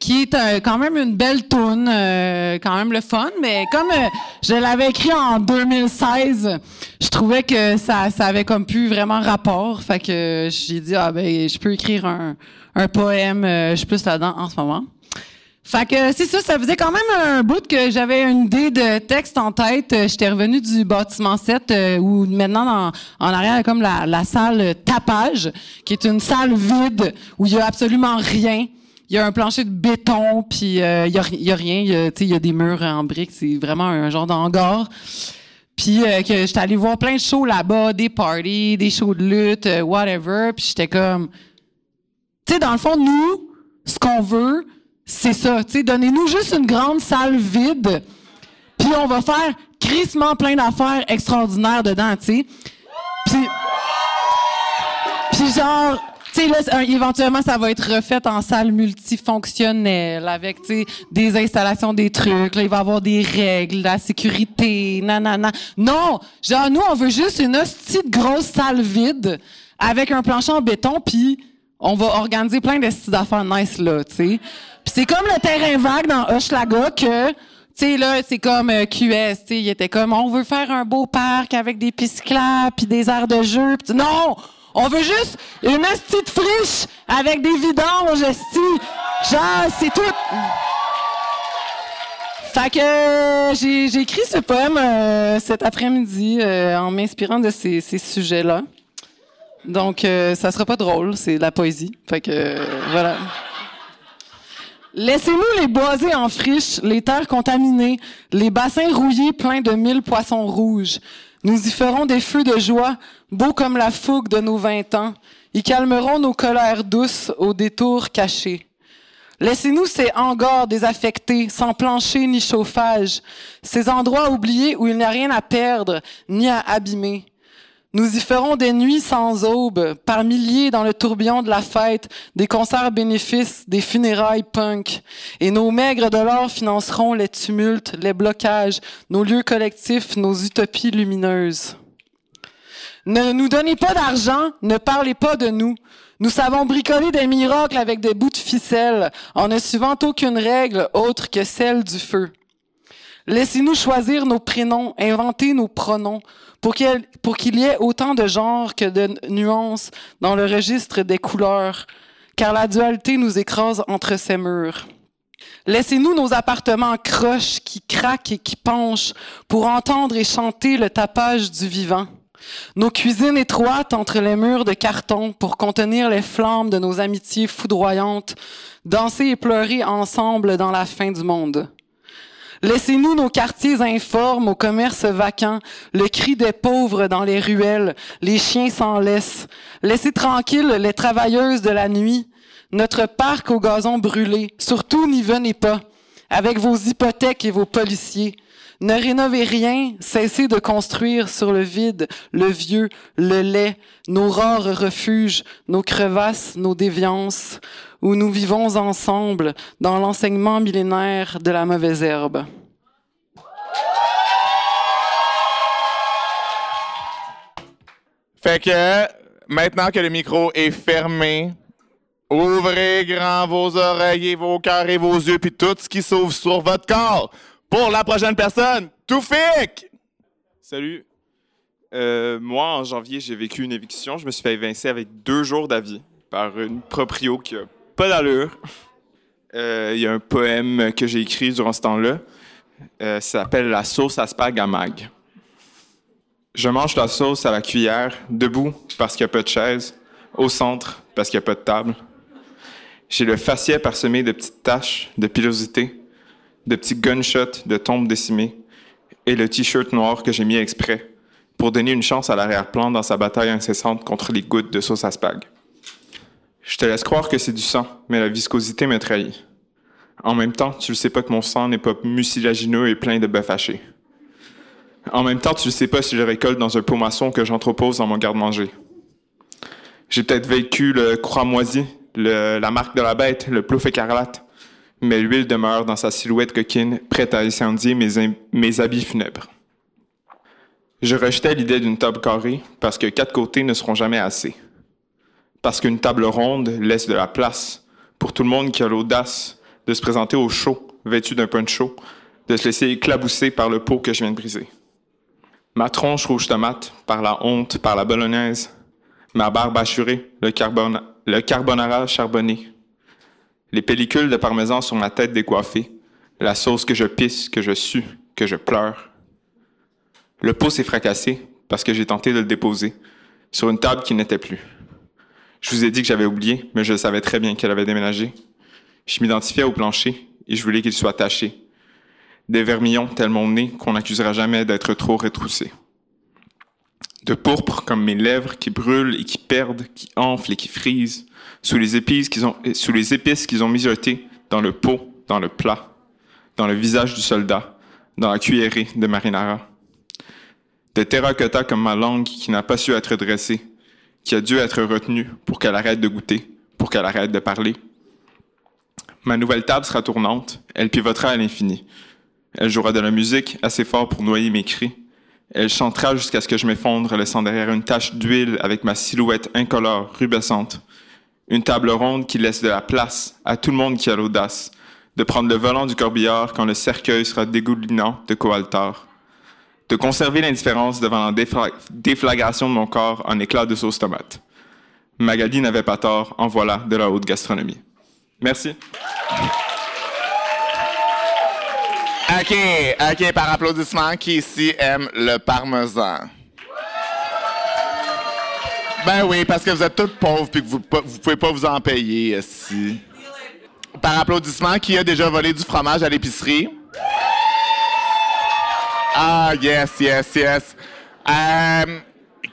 qui est euh, quand même une belle tune, euh, quand même le fun, mais comme euh, je l'avais écrit en 2016, je trouvais que ça, ça avait comme plus vraiment rapport. Fait que j'ai dit, ah ben, je peux écrire un, un poème, euh, je suis plus là-dedans en ce moment. Fait que c'est ça, ça faisait quand même un bout que j'avais une idée de texte en tête. J'étais revenu du bâtiment 7 euh, où maintenant dans- en arrière il y a comme la, la salle tapage qui est une salle vide où il y a absolument rien. Il y a un plancher de béton puis euh, il il y a rien, il y a, des murs en briques, c'est vraiment un genre d'hangar. Puis euh, que j'étais allé voir plein de shows là-bas, des parties, des shows de lutte, euh, whatever, puis j'étais comme tu sais, dans le fond, nous, ce qu'on veut, c'est ça. Tu sais, donnez-nous juste une grande salle vide, puis on va faire crissement plein d'affaires extraordinaires dedans, tu sais. Puis, puis genre, tu sais, là, éventuellement, ça va être refait en salle multifonctionnelle avec, tu des installations, des trucs. Là, il va y avoir des règles, la sécurité, nanana. Non! Genre, nous, on veut juste une hostie de grosse salle vide avec un plancher en béton, puis on va organiser plein de styles d'affaires nice, là, tu sais. Puis c'est comme le terrain vague dans Hochelaga que... Tu sais, là, c'est comme euh, QS, tu sais, il était comme, on veut faire un beau parc avec des pistes puis des aires de jeu. Puis non! On veut juste une petite friche avec des vidanges, esti. Genre, c'est tout. Fait que euh, j'ai écrit ce poème euh, cet après-midi euh, en m'inspirant de ces, ces sujets-là. Donc, euh, ça sera pas drôle, c'est de la poésie. Fait que, voilà. Laissez-nous les boisés en friche, les terres contaminées, les bassins rouillés pleins de mille poissons rouges. Nous y ferons des feux de joie, beaux comme la fougue de nos vingt ans. Ils calmeront nos colères douces aux détours cachés. Laissez-nous ces hangars désaffectés, sans plancher ni chauffage, ces endroits oubliés où il n'y a rien à perdre ni à abîmer. Nous y ferons des nuits sans aube, par milliers dans le tourbillon de la fête, des concerts bénéfices, des funérailles punk. Et nos maigres dollars financeront les tumultes, les blocages, nos lieux collectifs, nos utopies lumineuses. Ne nous donnez pas d'argent, ne parlez pas de nous. Nous savons bricoler des miracles avec des bouts de ficelle, en ne suivant aucune règle autre que celle du feu. Laissez-nous choisir nos prénoms, inventer nos pronoms, pour qu'il y ait autant de genres que de nuances dans le registre des couleurs, car la dualité nous écrase entre ces murs. Laissez-nous nos appartements croches qui craquent et qui penchent pour entendre et chanter le tapage du vivant. Nos cuisines étroites entre les murs de carton pour contenir les flammes de nos amitiés foudroyantes, danser et pleurer ensemble dans la fin du monde. Laissez-nous nos quartiers informes aux commerces vacants, le cri des pauvres dans les ruelles, les chiens s'en laissent. Laissez tranquilles les travailleuses de la nuit, notre parc au gazon brûlé. Surtout n'y venez pas, avec vos hypothèques et vos policiers. Ne rénovez rien, cessez de construire sur le vide, le vieux, le lait, nos rares refuges, nos crevasses, nos déviances, où nous vivons ensemble dans l'enseignement millénaire de la mauvaise herbe. Fait que maintenant que le micro est fermé, ouvrez grand vos oreilles et vos cœurs et vos yeux puis tout ce qui s'ouvre sur votre corps. Pour la prochaine personne, Toufik! Salut. Euh, moi, en janvier, j'ai vécu une éviction. Je me suis fait évincer avec deux jours d'avis par une proprio qui a pas d'allure. Euh, Il y a un poème que j'ai écrit durant ce temps-là. Euh, ça s'appelle la sauce à spag à mag. Je mange la sauce à la cuillère, debout parce qu'il n'y a pas de chaise, au centre parce qu'il n'y a pas de table. J'ai le faciès parsemé de petites taches, de pilosité, de petits gunshots, de tombes décimées, et le t-shirt noir que j'ai mis exprès pour donner une chance à l'arrière-plan dans sa bataille incessante contre les gouttes de sauce à spag. Je te laisse croire que c'est du sang, mais la viscosité me trahit. En même temps, tu ne sais pas que mon sang n'est pas mucilagineux et plein de bœuf haché. En même temps, tu ne sais pas si je récolte dans un pot maçon que j'entrepose dans mon garde-manger. J'ai peut-être vécu le croix-moisi, la marque de la bête, le plouf écarlate, mais l'huile demeure dans sa silhouette coquine, prête à incendier mes, mes habits funèbres. Je rejetais l'idée d'une table carrée parce que quatre côtés ne seront jamais assez. Parce qu'une table ronde laisse de la place pour tout le monde qui a l'audace de se présenter au chaud, vêtu d'un poncho, de se laisser éclabousser par le pot que je viens de briser. Ma tronche rouge tomate, par la honte, par la bolognaise, ma barbe assurée, le, le carbonara charbonné, les pellicules de parmesan sur ma tête décoiffée, la sauce que je pisse, que je sue, que je pleure, le pot s'est fracassé parce que j'ai tenté de le déposer sur une table qui n'était plus. Je vous ai dit que j'avais oublié, mais je savais très bien qu'elle avait déménagé. Je m'identifiais au plancher et je voulais qu'il soit taché. Des vermillons tellement nez qu'on n'accusera jamais d'être trop retroussé. De pourpre comme mes lèvres qui brûlent et qui perdent, qui enflent et qui frisent, sous les épices qu'ils ont, sous les épices dans le pot, dans le plat, dans le visage du soldat, dans la cuillerée de marinara de terracotta comme ma langue qui n'a pas su être dressée, qui a dû être retenue pour qu'elle arrête de goûter, pour qu'elle arrête de parler. Ma nouvelle table sera tournante, elle pivotera à l'infini. Elle jouera de la musique assez fort pour noyer mes cris. Elle chantera jusqu'à ce que je m'effondre, laissant derrière une tache d'huile avec ma silhouette incolore, rubescente. Une table ronde qui laisse de la place à tout le monde qui a l'audace de prendre le volant du corbillard quand le cercueil sera dégoulinant de coaltar de conserver l'indifférence devant la déflagration de mon corps en éclat de sauce tomate. Magali n'avait pas tort, en voilà de la haute gastronomie. Merci. OK, OK, par applaudissement, qui ici aime le parmesan? Ben oui, parce que vous êtes tous pauvres et que vous ne pouvez pas vous en payer ici. Par applaudissement, qui a déjà volé du fromage à l'épicerie? Ah, yes, yes, yes. Euh,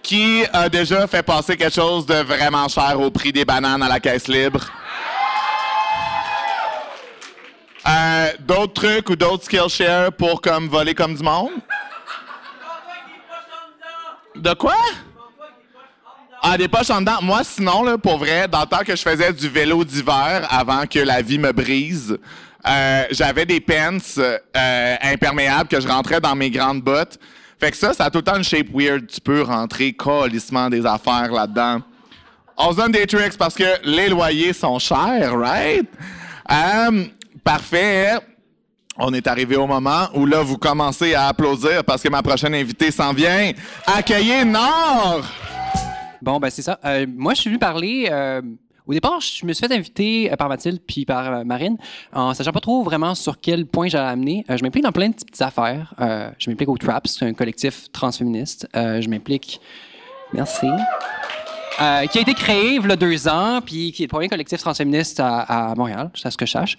qui a déjà fait passer quelque chose de vraiment cher au prix des bananes à la caisse libre? Euh, d'autres trucs ou d'autres Skillshare pour comme voler comme du monde? De quoi? Ah, des poches en dedans. Moi, sinon, pour vrai, dans le temps que je faisais du vélo d'hiver avant que la vie me brise, euh, j'avais des pants euh, imperméables que je rentrais dans mes grandes bottes. Fait que ça, ça a tout le temps une shape weird. Tu peux rentrer colissement des affaires là-dedans. On se donne des tricks parce que les loyers sont chers, right? Euh, parfait. On est arrivé au moment où là, vous commencez à applaudir parce que ma prochaine invitée s'en vient. Accueillez Nord! Bon, ben c'est ça. moi, je suis venu parler au départ, je me suis fait inviter euh, par Mathilde puis par euh, Marine en sachant pas trop vraiment sur quel point j'allais amener. Euh, je m'implique dans plein de petites affaires. je m'implique au TRAPS, un collectif transféministe. je m'implique. Merci. qui a été créé il y a deux ans, puis qui est le premier collectif transféministe à, Montréal, c'est ce que je sache.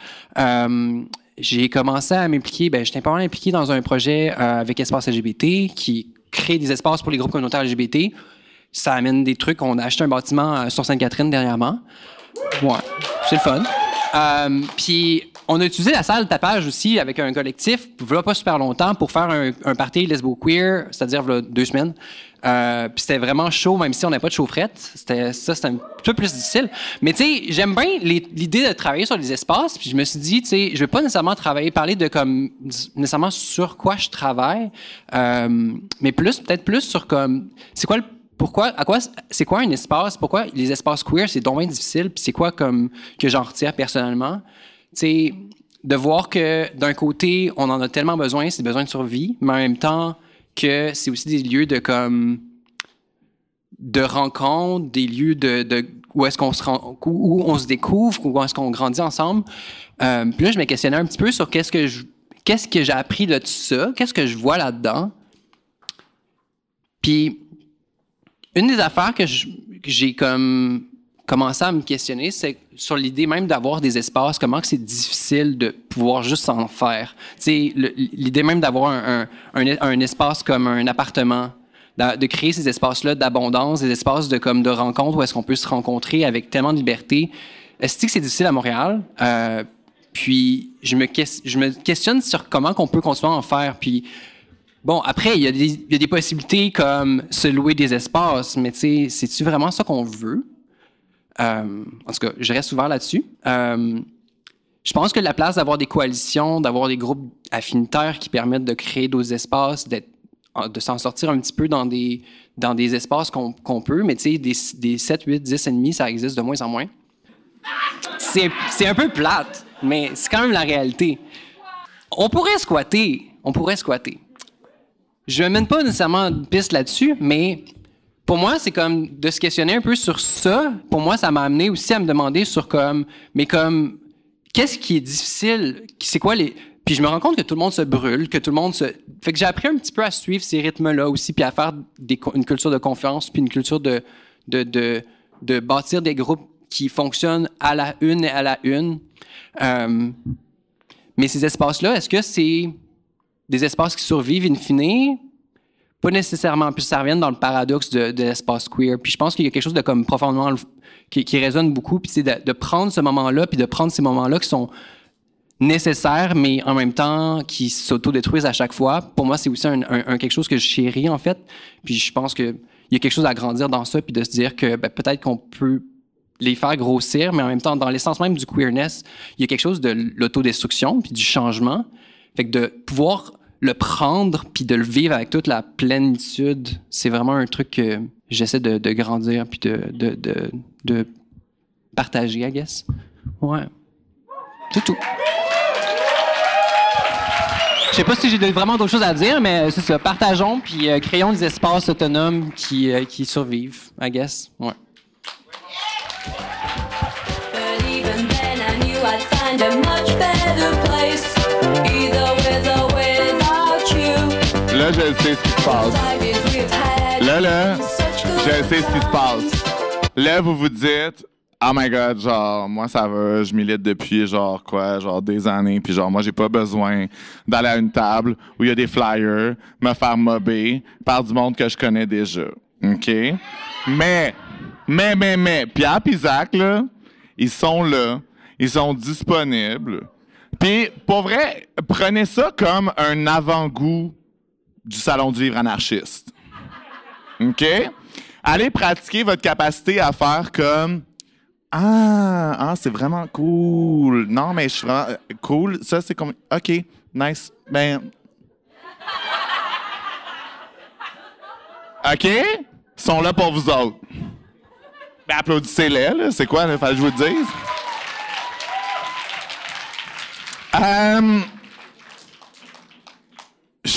j'ai commencé à m'impliquer, ben, j'étais pas mal impliqué dans un projet avec Espace LGBT qui crée des espaces pour les groupes communautaires LGBT ça amène des trucs. On a acheté un bâtiment euh, sur Sainte-Catherine dernièrement. Ouais, c'est le fun. Euh, puis on a utilisé la salle de tapage aussi avec un collectif, voilà pas super longtemps, pour faire un, un party lesbo-queer, c'est-à-dire deux semaines. Euh, puis c'était vraiment chaud, même si on n'avait pas de chaufferette. C'était ça, c'était un peu plus difficile. Mais tu sais, j'aime bien l'idée de travailler sur les espaces. Puis je me suis dit, tu sais, je vais pas nécessairement travailler, parler de comme nécessairement sur quoi je travaille, mais plus peut-être plus sur comme c'est quoi le pourquoi, à quoi, c'est quoi un espace? Pourquoi les espaces queer, c'est donc difficile? Puis c'est quoi comme que j'en retire personnellement? Tu de voir que d'un côté, on en a tellement besoin, c'est besoin de survie, mais en même temps que c'est aussi des lieux de comme de rencontres, des lieux de, où est-ce qu'on se où on se découvre, où est-ce qu'on grandit ensemble. Euh, puis là, je me questionnais un petit peu sur qu'est-ce que je qu'est-ce que j'ai appris de tout ça? Qu'est-ce que je vois là-dedans? Puis, une des affaires que j'ai comme commencé à me questionner, c'est sur l'idée même d'avoir des espaces, comment c'est difficile de pouvoir juste s'en faire. L'idée même d'avoir un, un- espace comme un appartement, de créer ces espaces-là d'abondance, des espaces de, comme, de rencontre où est-ce qu'on peut se rencontrer avec tellement de liberté. Est-ce que c'est difficile à Montréal? Euh, puis, je me, je me questionne sur comment qu'on peut continuer à en faire. Puis, Bon, après, il y, a des, possibilités comme se louer des espaces, mais tu sais, c'est-tu vraiment ça qu'on veut? Euh, en tout cas, je reste ouvert là-dessus. Euh, je pense que la place d'avoir des coalitions, d'avoir des groupes affinitaires qui permettent de créer d'autres espaces, de s'en sortir un petit peu dans des, dans des espaces qu'on peut, mais tu sais, des, des 7, 8, 10 ennemis, ça existe de moins en moins. C'est un peu plate, mais c'est quand même la réalité. On pourrait squatter, on pourrait squatter. Je ne mène pas nécessairement une piste là-dessus, mais pour moi, c'est comme de se questionner un peu sur ça. Pour moi, ça m'a amené aussi à me demander sur comme, mais comme, qu'est-ce qui est difficile? C'est quoi les. Puis je me rends compte que tout le monde se brûle, que tout le monde se. Fait que j'ai appris un petit peu à suivre ces rythmes-là aussi, puis à faire une culture de confiance, puis une culture de, de, de, de bâtir des groupes qui fonctionnent à la une et à la une. Euh, mais ces espaces-là, est-ce que c'est des espaces qui survivent in fine? Pas nécessairement. Puis ça revient dans le paradoxe de, l'espace queer. Puis je pense qu'il y a quelque chose de comme profondément qui, résonne beaucoup. Puis c'est de, prendre ce moment-là, puis de prendre ces moments-là qui sont nécessaires, mais en même temps qui s'autodétruisent à chaque fois. Pour moi, c'est aussi un quelque chose que je chéris, en fait. Puis je pense qu'il y a quelque chose à grandir dans ça, puis de se dire que ben, peut-être qu'on peut les faire grossir, mais en même temps, dans l'essence même du queerness, il y a quelque chose de l'autodestruction, puis du changement. Fait que de pouvoir le prendre, puis de le vivre avec toute la plénitude, c'est vraiment un truc que j'essaie de, de grandir, puis de, de, de, de partager, I guess. Ouais. C'est tout. Je sais pas si j'ai vraiment d'autres choses à dire, mais c'est ça. Partageons, puis euh, créons des espaces autonomes qui, euh, qui survivent, I guess. Ouais. But even then I knew I'd find a Là, je sais ce qui se passe. Là, là, je sais ce qui se passe. Là, vous vous dites, oh my god, genre, moi, ça va, je milite depuis, genre, quoi, genre, des années, puis genre, moi, j'ai pas besoin d'aller à une table où il y a des flyers, me faire mobber par du monde que je connais déjà. OK? Mais, mais, mais, mais, Pierre et Zach, là, ils sont là, ils sont disponibles. Puis, pour vrai, prenez ça comme un avant-goût du Salon du livre anarchiste. OK? Allez pratiquer votre capacité à faire comme Ah, ah c'est vraiment cool. Non, mais je suis vraiment euh, cool. Ça, c'est comme OK, nice. Ben. OK? Ils sont là pour vous autres. Ben, applaudissez-les. C'est quoi, là? Fallait que je vous le dise? Euh,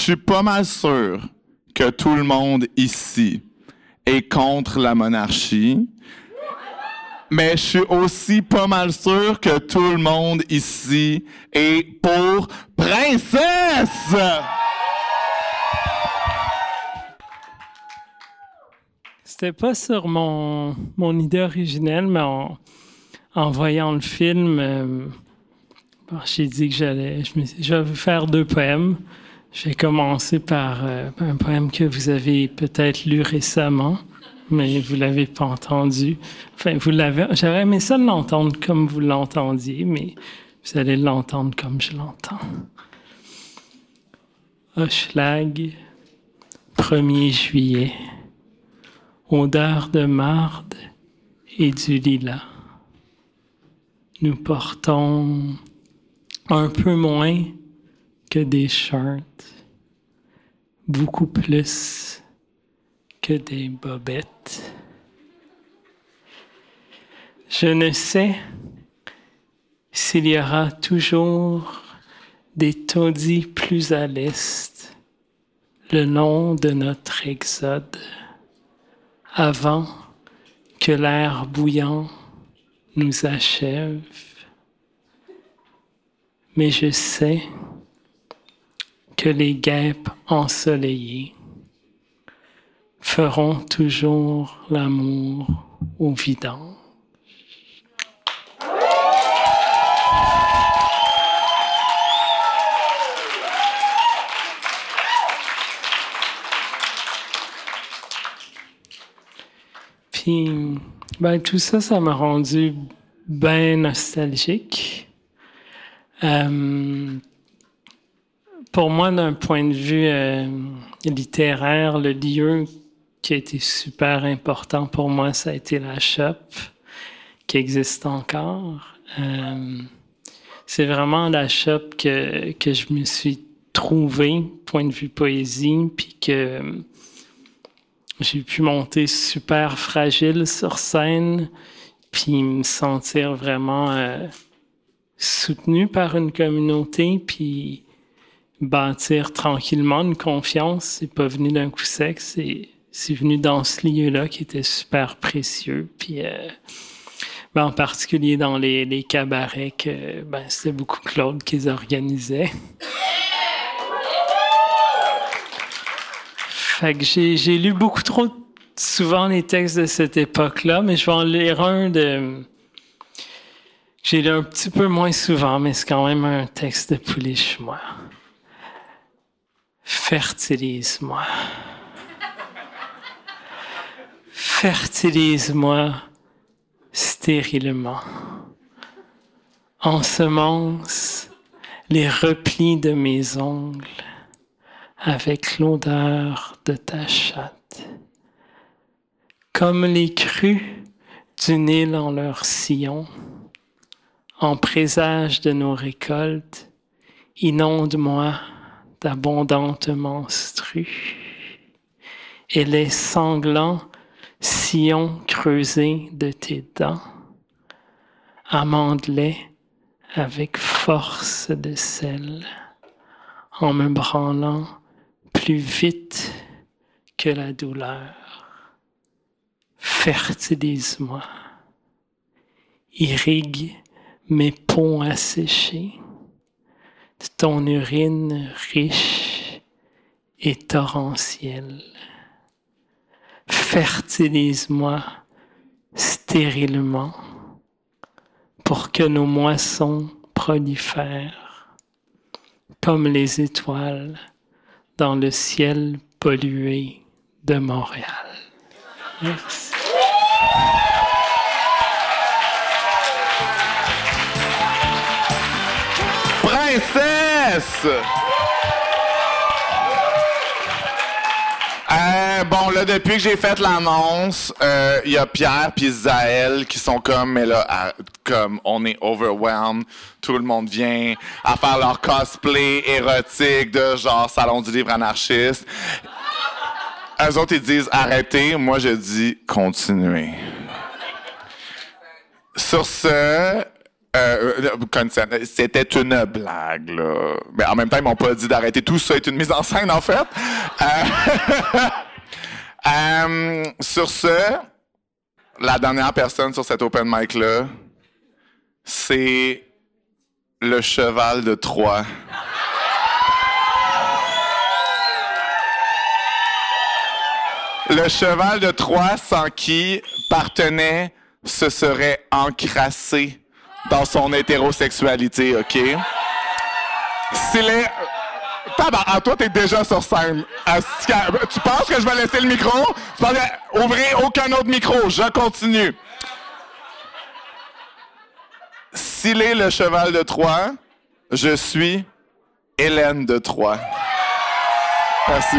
suis pas mal sûr que tout le monde ici est contre la monarchie. Mais je suis aussi pas mal sûr que tout le monde ici est pour princesse. C'était pas sur mon, mon idée originelle, mais en, voyant le film, euh, j'ai dit que j'allais je, je vais faire deux poèmes. Je vais commencer par euh, un poème que vous avez peut-être lu récemment, mais vous l'avez pas entendu. Enfin, vous l'avez. J'aurais aimé ça l'entendre comme vous l'entendiez, mais vous allez l'entendre comme je l'entends. Hochelag, 1er juillet odeur de marde et du lilas. Nous portons un peu moins que des shirts, beaucoup plus que des bobettes. Je ne sais s'il y aura toujours des taudis plus à l'est le long de notre exode avant que l'air bouillant nous achève. Mais je sais que les guêpes ensoleillées feront toujours l'amour au vidange. Puis, ben, tout ça, ça m'a rendu bien nostalgique. Euh, pour moi, d'un point de vue euh, littéraire, le lieu qui a été super important pour moi, ça a été la shop, qui existe encore. Euh, c'est vraiment la shop que, que je me suis trouvé, point de vue poésie, puis que j'ai pu monter super fragile sur scène, puis me sentir vraiment euh, soutenu par une communauté, puis bâtir tranquillement une confiance. C'est pas venu d'un coup sec, c'est, c'est venu dans ce lieu-là qui était super précieux. Puis euh, ben, en particulier dans les, cabarets que ben, c'était beaucoup Claude qui les organisait. Fait que j'ai, lu beaucoup trop souvent les textes de cette époque-là, mais je vais en lire un de. J'ai lu un petit peu moins souvent, mais c'est quand même un texte de Pouliche, moi. Fertilise-moi. Fertilise-moi stérilement. Ensemence les replis de mes ongles avec l'odeur de ta chatte. Comme les crues du Nil en leur sillon, en présage de nos récoltes, inonde-moi d'abondantes menstrues. Et les sanglants sillons creusés de tes dents, amande-les avec force de sel, en me branlant plus vite que la douleur. Fertilise-moi, irrigue mes ponts asséchés ton urine riche et torrentielle. Fertilise-moi stérilement pour que nos moissons prolifèrent comme les étoiles dans le ciel pollué de Montréal. Merci. Euh, bon, là, depuis que j'ai fait l'annonce, euh, il y a Pierre puis Zaël qui sont comme, mais là, comme, on est overwhelmed. Tout le monde vient à faire leur cosplay érotique de genre Salon du livre anarchiste. Eux autres, ils disent arrêtez. Moi, je dis continuez. Sur ce, euh, euh, c'était une blague, là. Mais en même temps, ils m'ont pas dit d'arrêter tout ça. C'est une mise en scène, en fait. Euh, euh, sur ce, la dernière personne sur cet open mic-là, c'est le cheval de Troie. Le cheval de Troie sans qui partenait se serait encrassé dans son hétérosexualité, OK? S'il est... Tabar, ah, toi, t'es déjà sur scène. Tu penses que je vais laisser le micro? Tu penses que- Ouvrez aucun autre micro. Je continue. S'il est le cheval de Troie, je suis Hélène de Troie. Merci.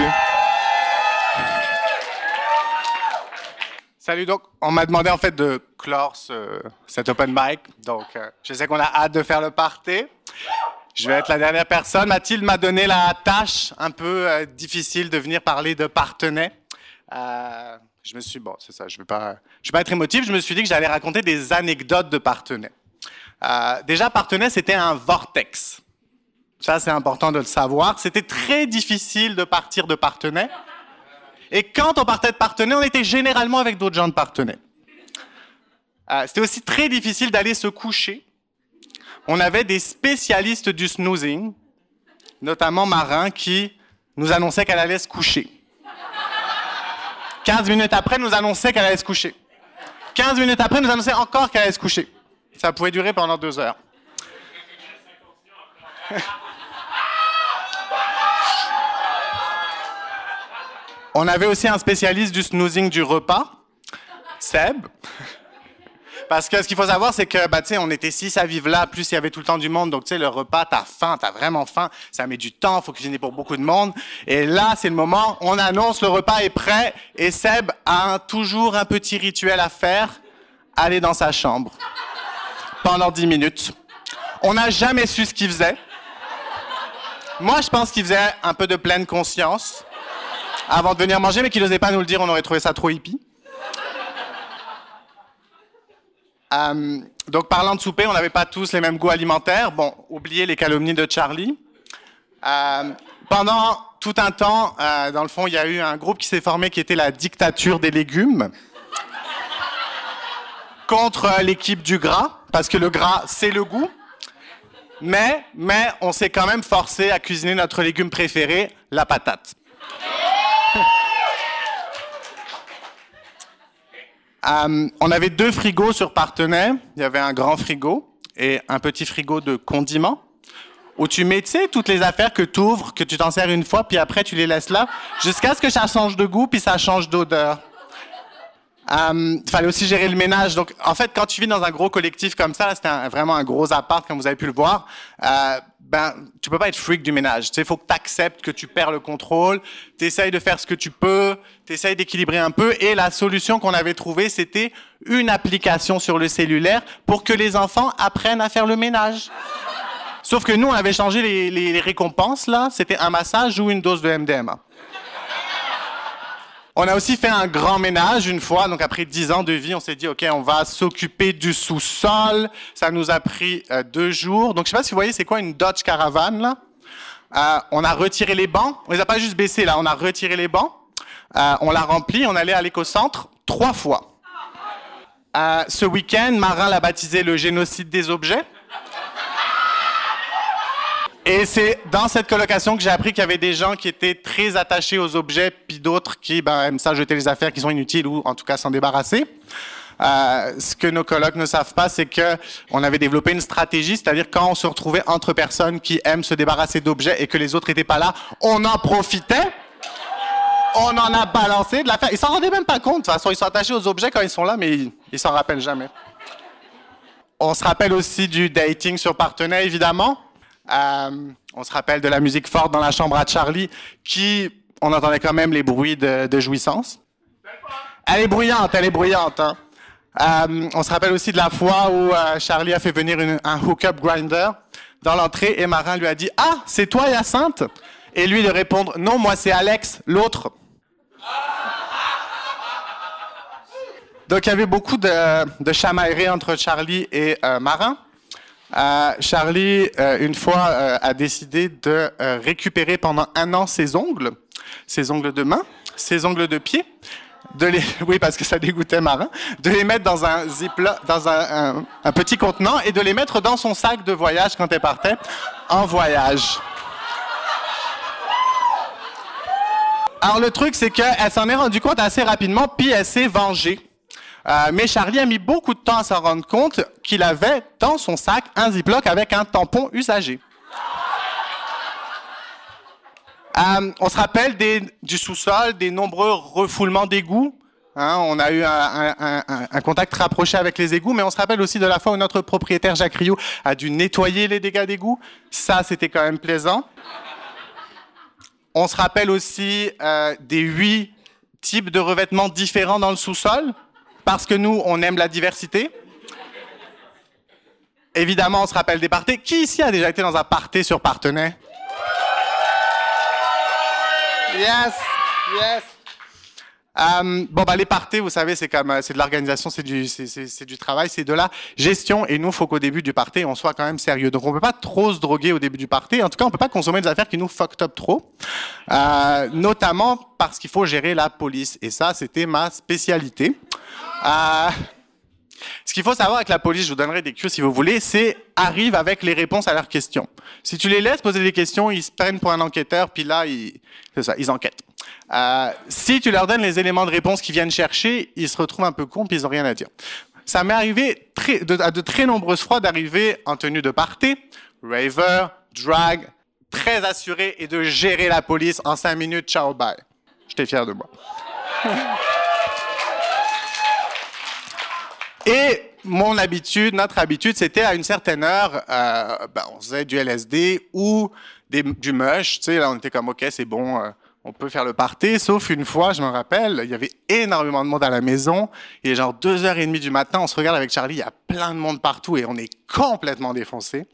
Salut, donc on m'a demandé en fait de clore ce- cet open mic, donc euh, je sais qu'on a hâte de faire le party. Je vais être la dernière personne. Mathilde m'a donné la tâche un peu euh, difficile de venir parler de partenaires. Euh, je me suis bon, c'est ça. Je vais pas, vais pas être émotif. Je me suis dit que j'allais raconter des anecdotes de partenaires. Déjà, partenaire, c'était un vortex. Ça, c'est important de le savoir. C'était très difficile de partir de partenaire. Et quand on partait de partenaire, on était généralement avec d'autres gens de partenaire. Euh, C'était aussi très difficile d'aller se coucher. On avait des spécialistes du snoozing notamment Marin, qui nous annonçait qu'elle allait se coucher. 15 minutes après, nous annonçait qu'elle allait se coucher. 15 minutes après, nous annonçait encore qu'elle allait se coucher. Ça pouvait durer pendant deux heures. On avait aussi un spécialiste du snoozing du repas, Seb. Parce que ce qu'il faut savoir, c'est que, bah, tu sais, on était six à vivre là, plus il y avait tout le temps du monde. Donc, tu sais, le repas, t'as faim, t'as vraiment faim. Ça met du temps, faut cuisiner pour beaucoup de monde. Et là, c'est le moment, on annonce, le repas est prêt. Et Seb a toujours un petit rituel à faire. Aller dans sa chambre. Pendant dix minutes. On n'a jamais su ce qu'il faisait. Moi, je pense qu'il faisait un peu de pleine conscience avant de venir manger, mais qu'il n'osait pas nous le dire, on aurait trouvé ça trop hippie. Euh, donc, parlant de souper, on n'avait pas tous les mêmes goûts alimentaires. Bon, oubliez les calomnies de Charlie. Euh, pendant tout un temps, euh, dans le fond, il y a eu un groupe qui s'est formé qui était la dictature des légumes contre l'équipe du gras, parce que le gras, c'est le goût. Mais, mais on s'est quand même forcé à cuisiner notre légume préféré, la patate. Euh, on avait deux frigos sur Partenay. Il y avait un grand frigo et un petit frigo de condiments où tu mets, tu sais, toutes les affaires que tu ouvres, que tu t'en sers une fois, puis après tu les laisses là, jusqu'à ce que ça change de goût, puis ça change d'odeur. Euh, fallait aussi gérer le ménage. Donc, en fait, quand tu vis dans un gros collectif comme ça, c'était vraiment un gros appart, comme vous avez pu le voir. Euh, ben, tu peux pas être freak du ménage. Tu faut que tu acceptes que tu perds le contrôle. Tu essayes de faire ce que tu peux. Tu essayes d'équilibrer un peu. Et la solution qu'on avait trouvée, c'était une application sur le cellulaire pour que les enfants apprennent à faire le ménage. Sauf que nous, on avait changé les- les récompenses, là. C'était un massage ou une dose de MDMA. On a aussi fait un grand ménage une fois, donc après dix ans de vie, on s'est dit, OK, on va s'occuper du sous-sol. Ça nous a pris euh, deux jours. Donc, je sais pas si vous voyez, c'est quoi une Dodge Caravan, là? Euh, on a retiré les bancs. On les a pas juste baissés, là. On a retiré les bancs. Euh, on l'a rempli. On allait à l'éco-centre trois fois. Euh, ce week-end, Marin l'a baptisé le génocide des objets. Et c'est dans cette colocation que j'ai appris qu'il y avait des gens qui étaient très attachés aux objets, puis d'autres qui ben, aiment ça jeter les affaires qui sont inutiles ou en tout cas s'en débarrasser. Euh, ce que nos colocs ne savent pas, c'est que on avait développé une stratégie, c'est-à-dire quand on se retrouvait entre personnes qui aiment se débarrasser d'objets et que les autres n'étaient pas là, on en profitait. On en a balancé de l'affaire. Ils s'en rendaient même pas compte. De toute façon, ils sont attachés aux objets quand ils sont là, mais ils, s'en rappellent jamais. On se rappelle aussi du dating sur Partenay, évidemment. Euh, on se rappelle de la musique forte dans la chambre à Charlie, qui, on entendait quand même les bruits de, jouissance. Elle est bruyante, elle est bruyante. hein. Euh, on se rappelle aussi de la fois où euh, Charlie a fait venir une- un hook-up grinder dans l'entrée et Marin lui a dit Ah, c'est toi Hyacinthe? Et lui de répondre Non, moi c'est Alex, l'autre. Donc il y avait beaucoup de, de entre Charlie et Marin. Euh, Charlie, euh, une fois, euh, a décidé de récupérer pendant un an ses ongles, ses ongles de main, ses ongles de pied, de les, oui, parce que ça dégoûtait Marin, de les mettre dans un ziploc, dans un- un petit contenant et de les mettre dans son sac de voyage quand elle partait en voyage. Alors le truc, c'est qu'elle s'en est rendue compte assez rapidement, puis elle s'est vengée. Euh, mais Charlie a mis beaucoup de temps à s'en rendre compte qu'il avait dans son sac un ziploc avec un tampon usagé. Euh, on se rappelle du sous-sol, des nombreux refoulements d'égouts. Hein, on a eu un, un- un- un- un contact rapproché avec les égouts, mais on se rappelle aussi de la fois où notre propriétaire Jacques Rioux a dû nettoyer les dégâts d'égouts. Ça, c'était quand même plaisant. On se rappelle aussi euh, des huit types de revêtements différents dans le sous-sol, parce que nous, on aime la diversité. Évidemment, on se rappelle des parties. Qui ici a déjà été dans un party sur Partenay? Yes, yes. Euh, bon, bah, les parties, vous savez, c'est comme, euh, c'est de l'organisation, c'est du, c'est, du travail, c'est de la gestion. Et nous, il faut qu'au début du party, on soit quand même sérieux. Donc, on peut pas trop se droguer au début du party. En tout cas, on peut pas consommer des affaires qui nous fucked up trop. Euh, notamment parce qu'il faut gérer la police. Et ça, c'était ma spécialité. Euh, Ce qu'il faut savoir avec la police, je vous donnerai des cues si vous voulez, c'est arrive avec les réponses à leurs questions. Si tu les laisses poser des questions, ils se prennent pour un enquêteur, puis là, ils, c'est ça, ils enquêtent. Euh, si tu leur donnes les éléments de réponse qu'ils viennent chercher, ils se retrouvent un peu cons, puis ils ont rien à dire. Ça m'est arrivé de- à de très nombreuses fois d'arriver en tenue de party, raver, drag, très assuré et de gérer la police en cinq minutes, ciao, bye. J'étais fier de moi. Et mon habitude, notre habitude, c'était à une certaine heure, euh, ben, on faisait du LSD ou du mush. Tu sais, là, on était comme, OK, c'est bon, euh, on peut faire le party. Sauf une fois, je me rappelle, il y avait énormément de monde à la maison. Il est genre 2h30 du matin, on se regarde avec Charlie, il y a plein de monde partout et on est complètement défoncé.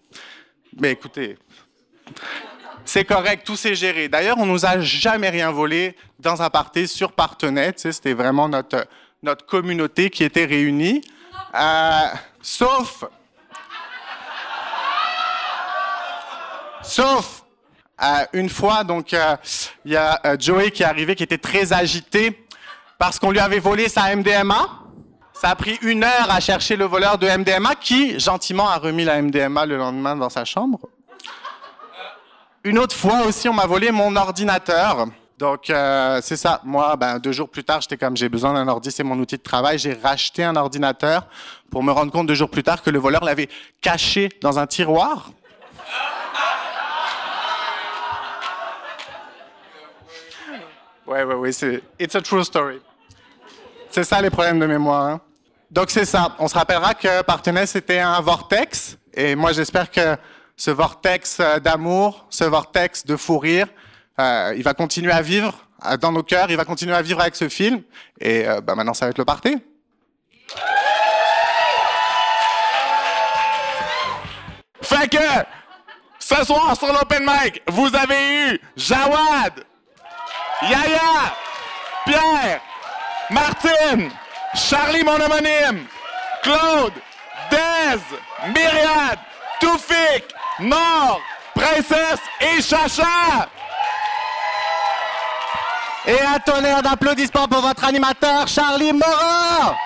Mais écoutez, c'est correct, tout s'est géré. D'ailleurs, on nous a jamais rien volé dans un party sur Partenay. Tu sais, c'était vraiment notre, notre communauté qui était réunie. Euh, sauf. Sauf. euh, une fois, donc, euh, il y a euh, Joey qui est arrivé, qui était très agité parce qu'on lui avait volé sa MDMA. Ça a pris une heure à chercher le voleur de MDMA qui, gentiment, a remis la MDMA le lendemain dans sa chambre. Une autre fois aussi, on m'a volé mon ordinateur. Donc, euh, c'est ça. Moi, ben, deux jours plus tard, j'étais comme, j'ai besoin d'un ordi, c'est mon outil de travail. J'ai racheté un ordinateur pour me rendre compte deux jours plus tard que le voleur l'avait caché dans un tiroir. Ouais, ouais, ouais, c'est, it's a true story. C'est ça les problèmes de mémoire. hein. Donc c'est ça. On se rappellera que Partenay c'était un vortex, et moi j'espère que ce vortex euh, d'amour, ce vortex de fou rire, euh, il va continuer à vivre euh, dans nos cœurs, il va continuer à vivre avec ce film. Et euh, bah, maintenant ça va être le party. Fait que, ce soir sur l'Open Mic, vous avez eu Jawad, Yaya, Pierre, Martine, Charlie mon Claude, Dez, Myriad, Toufik, Nord, Princesse et Chacha. Et un tonnerre d'applaudissements pour votre animateur Charlie Morin.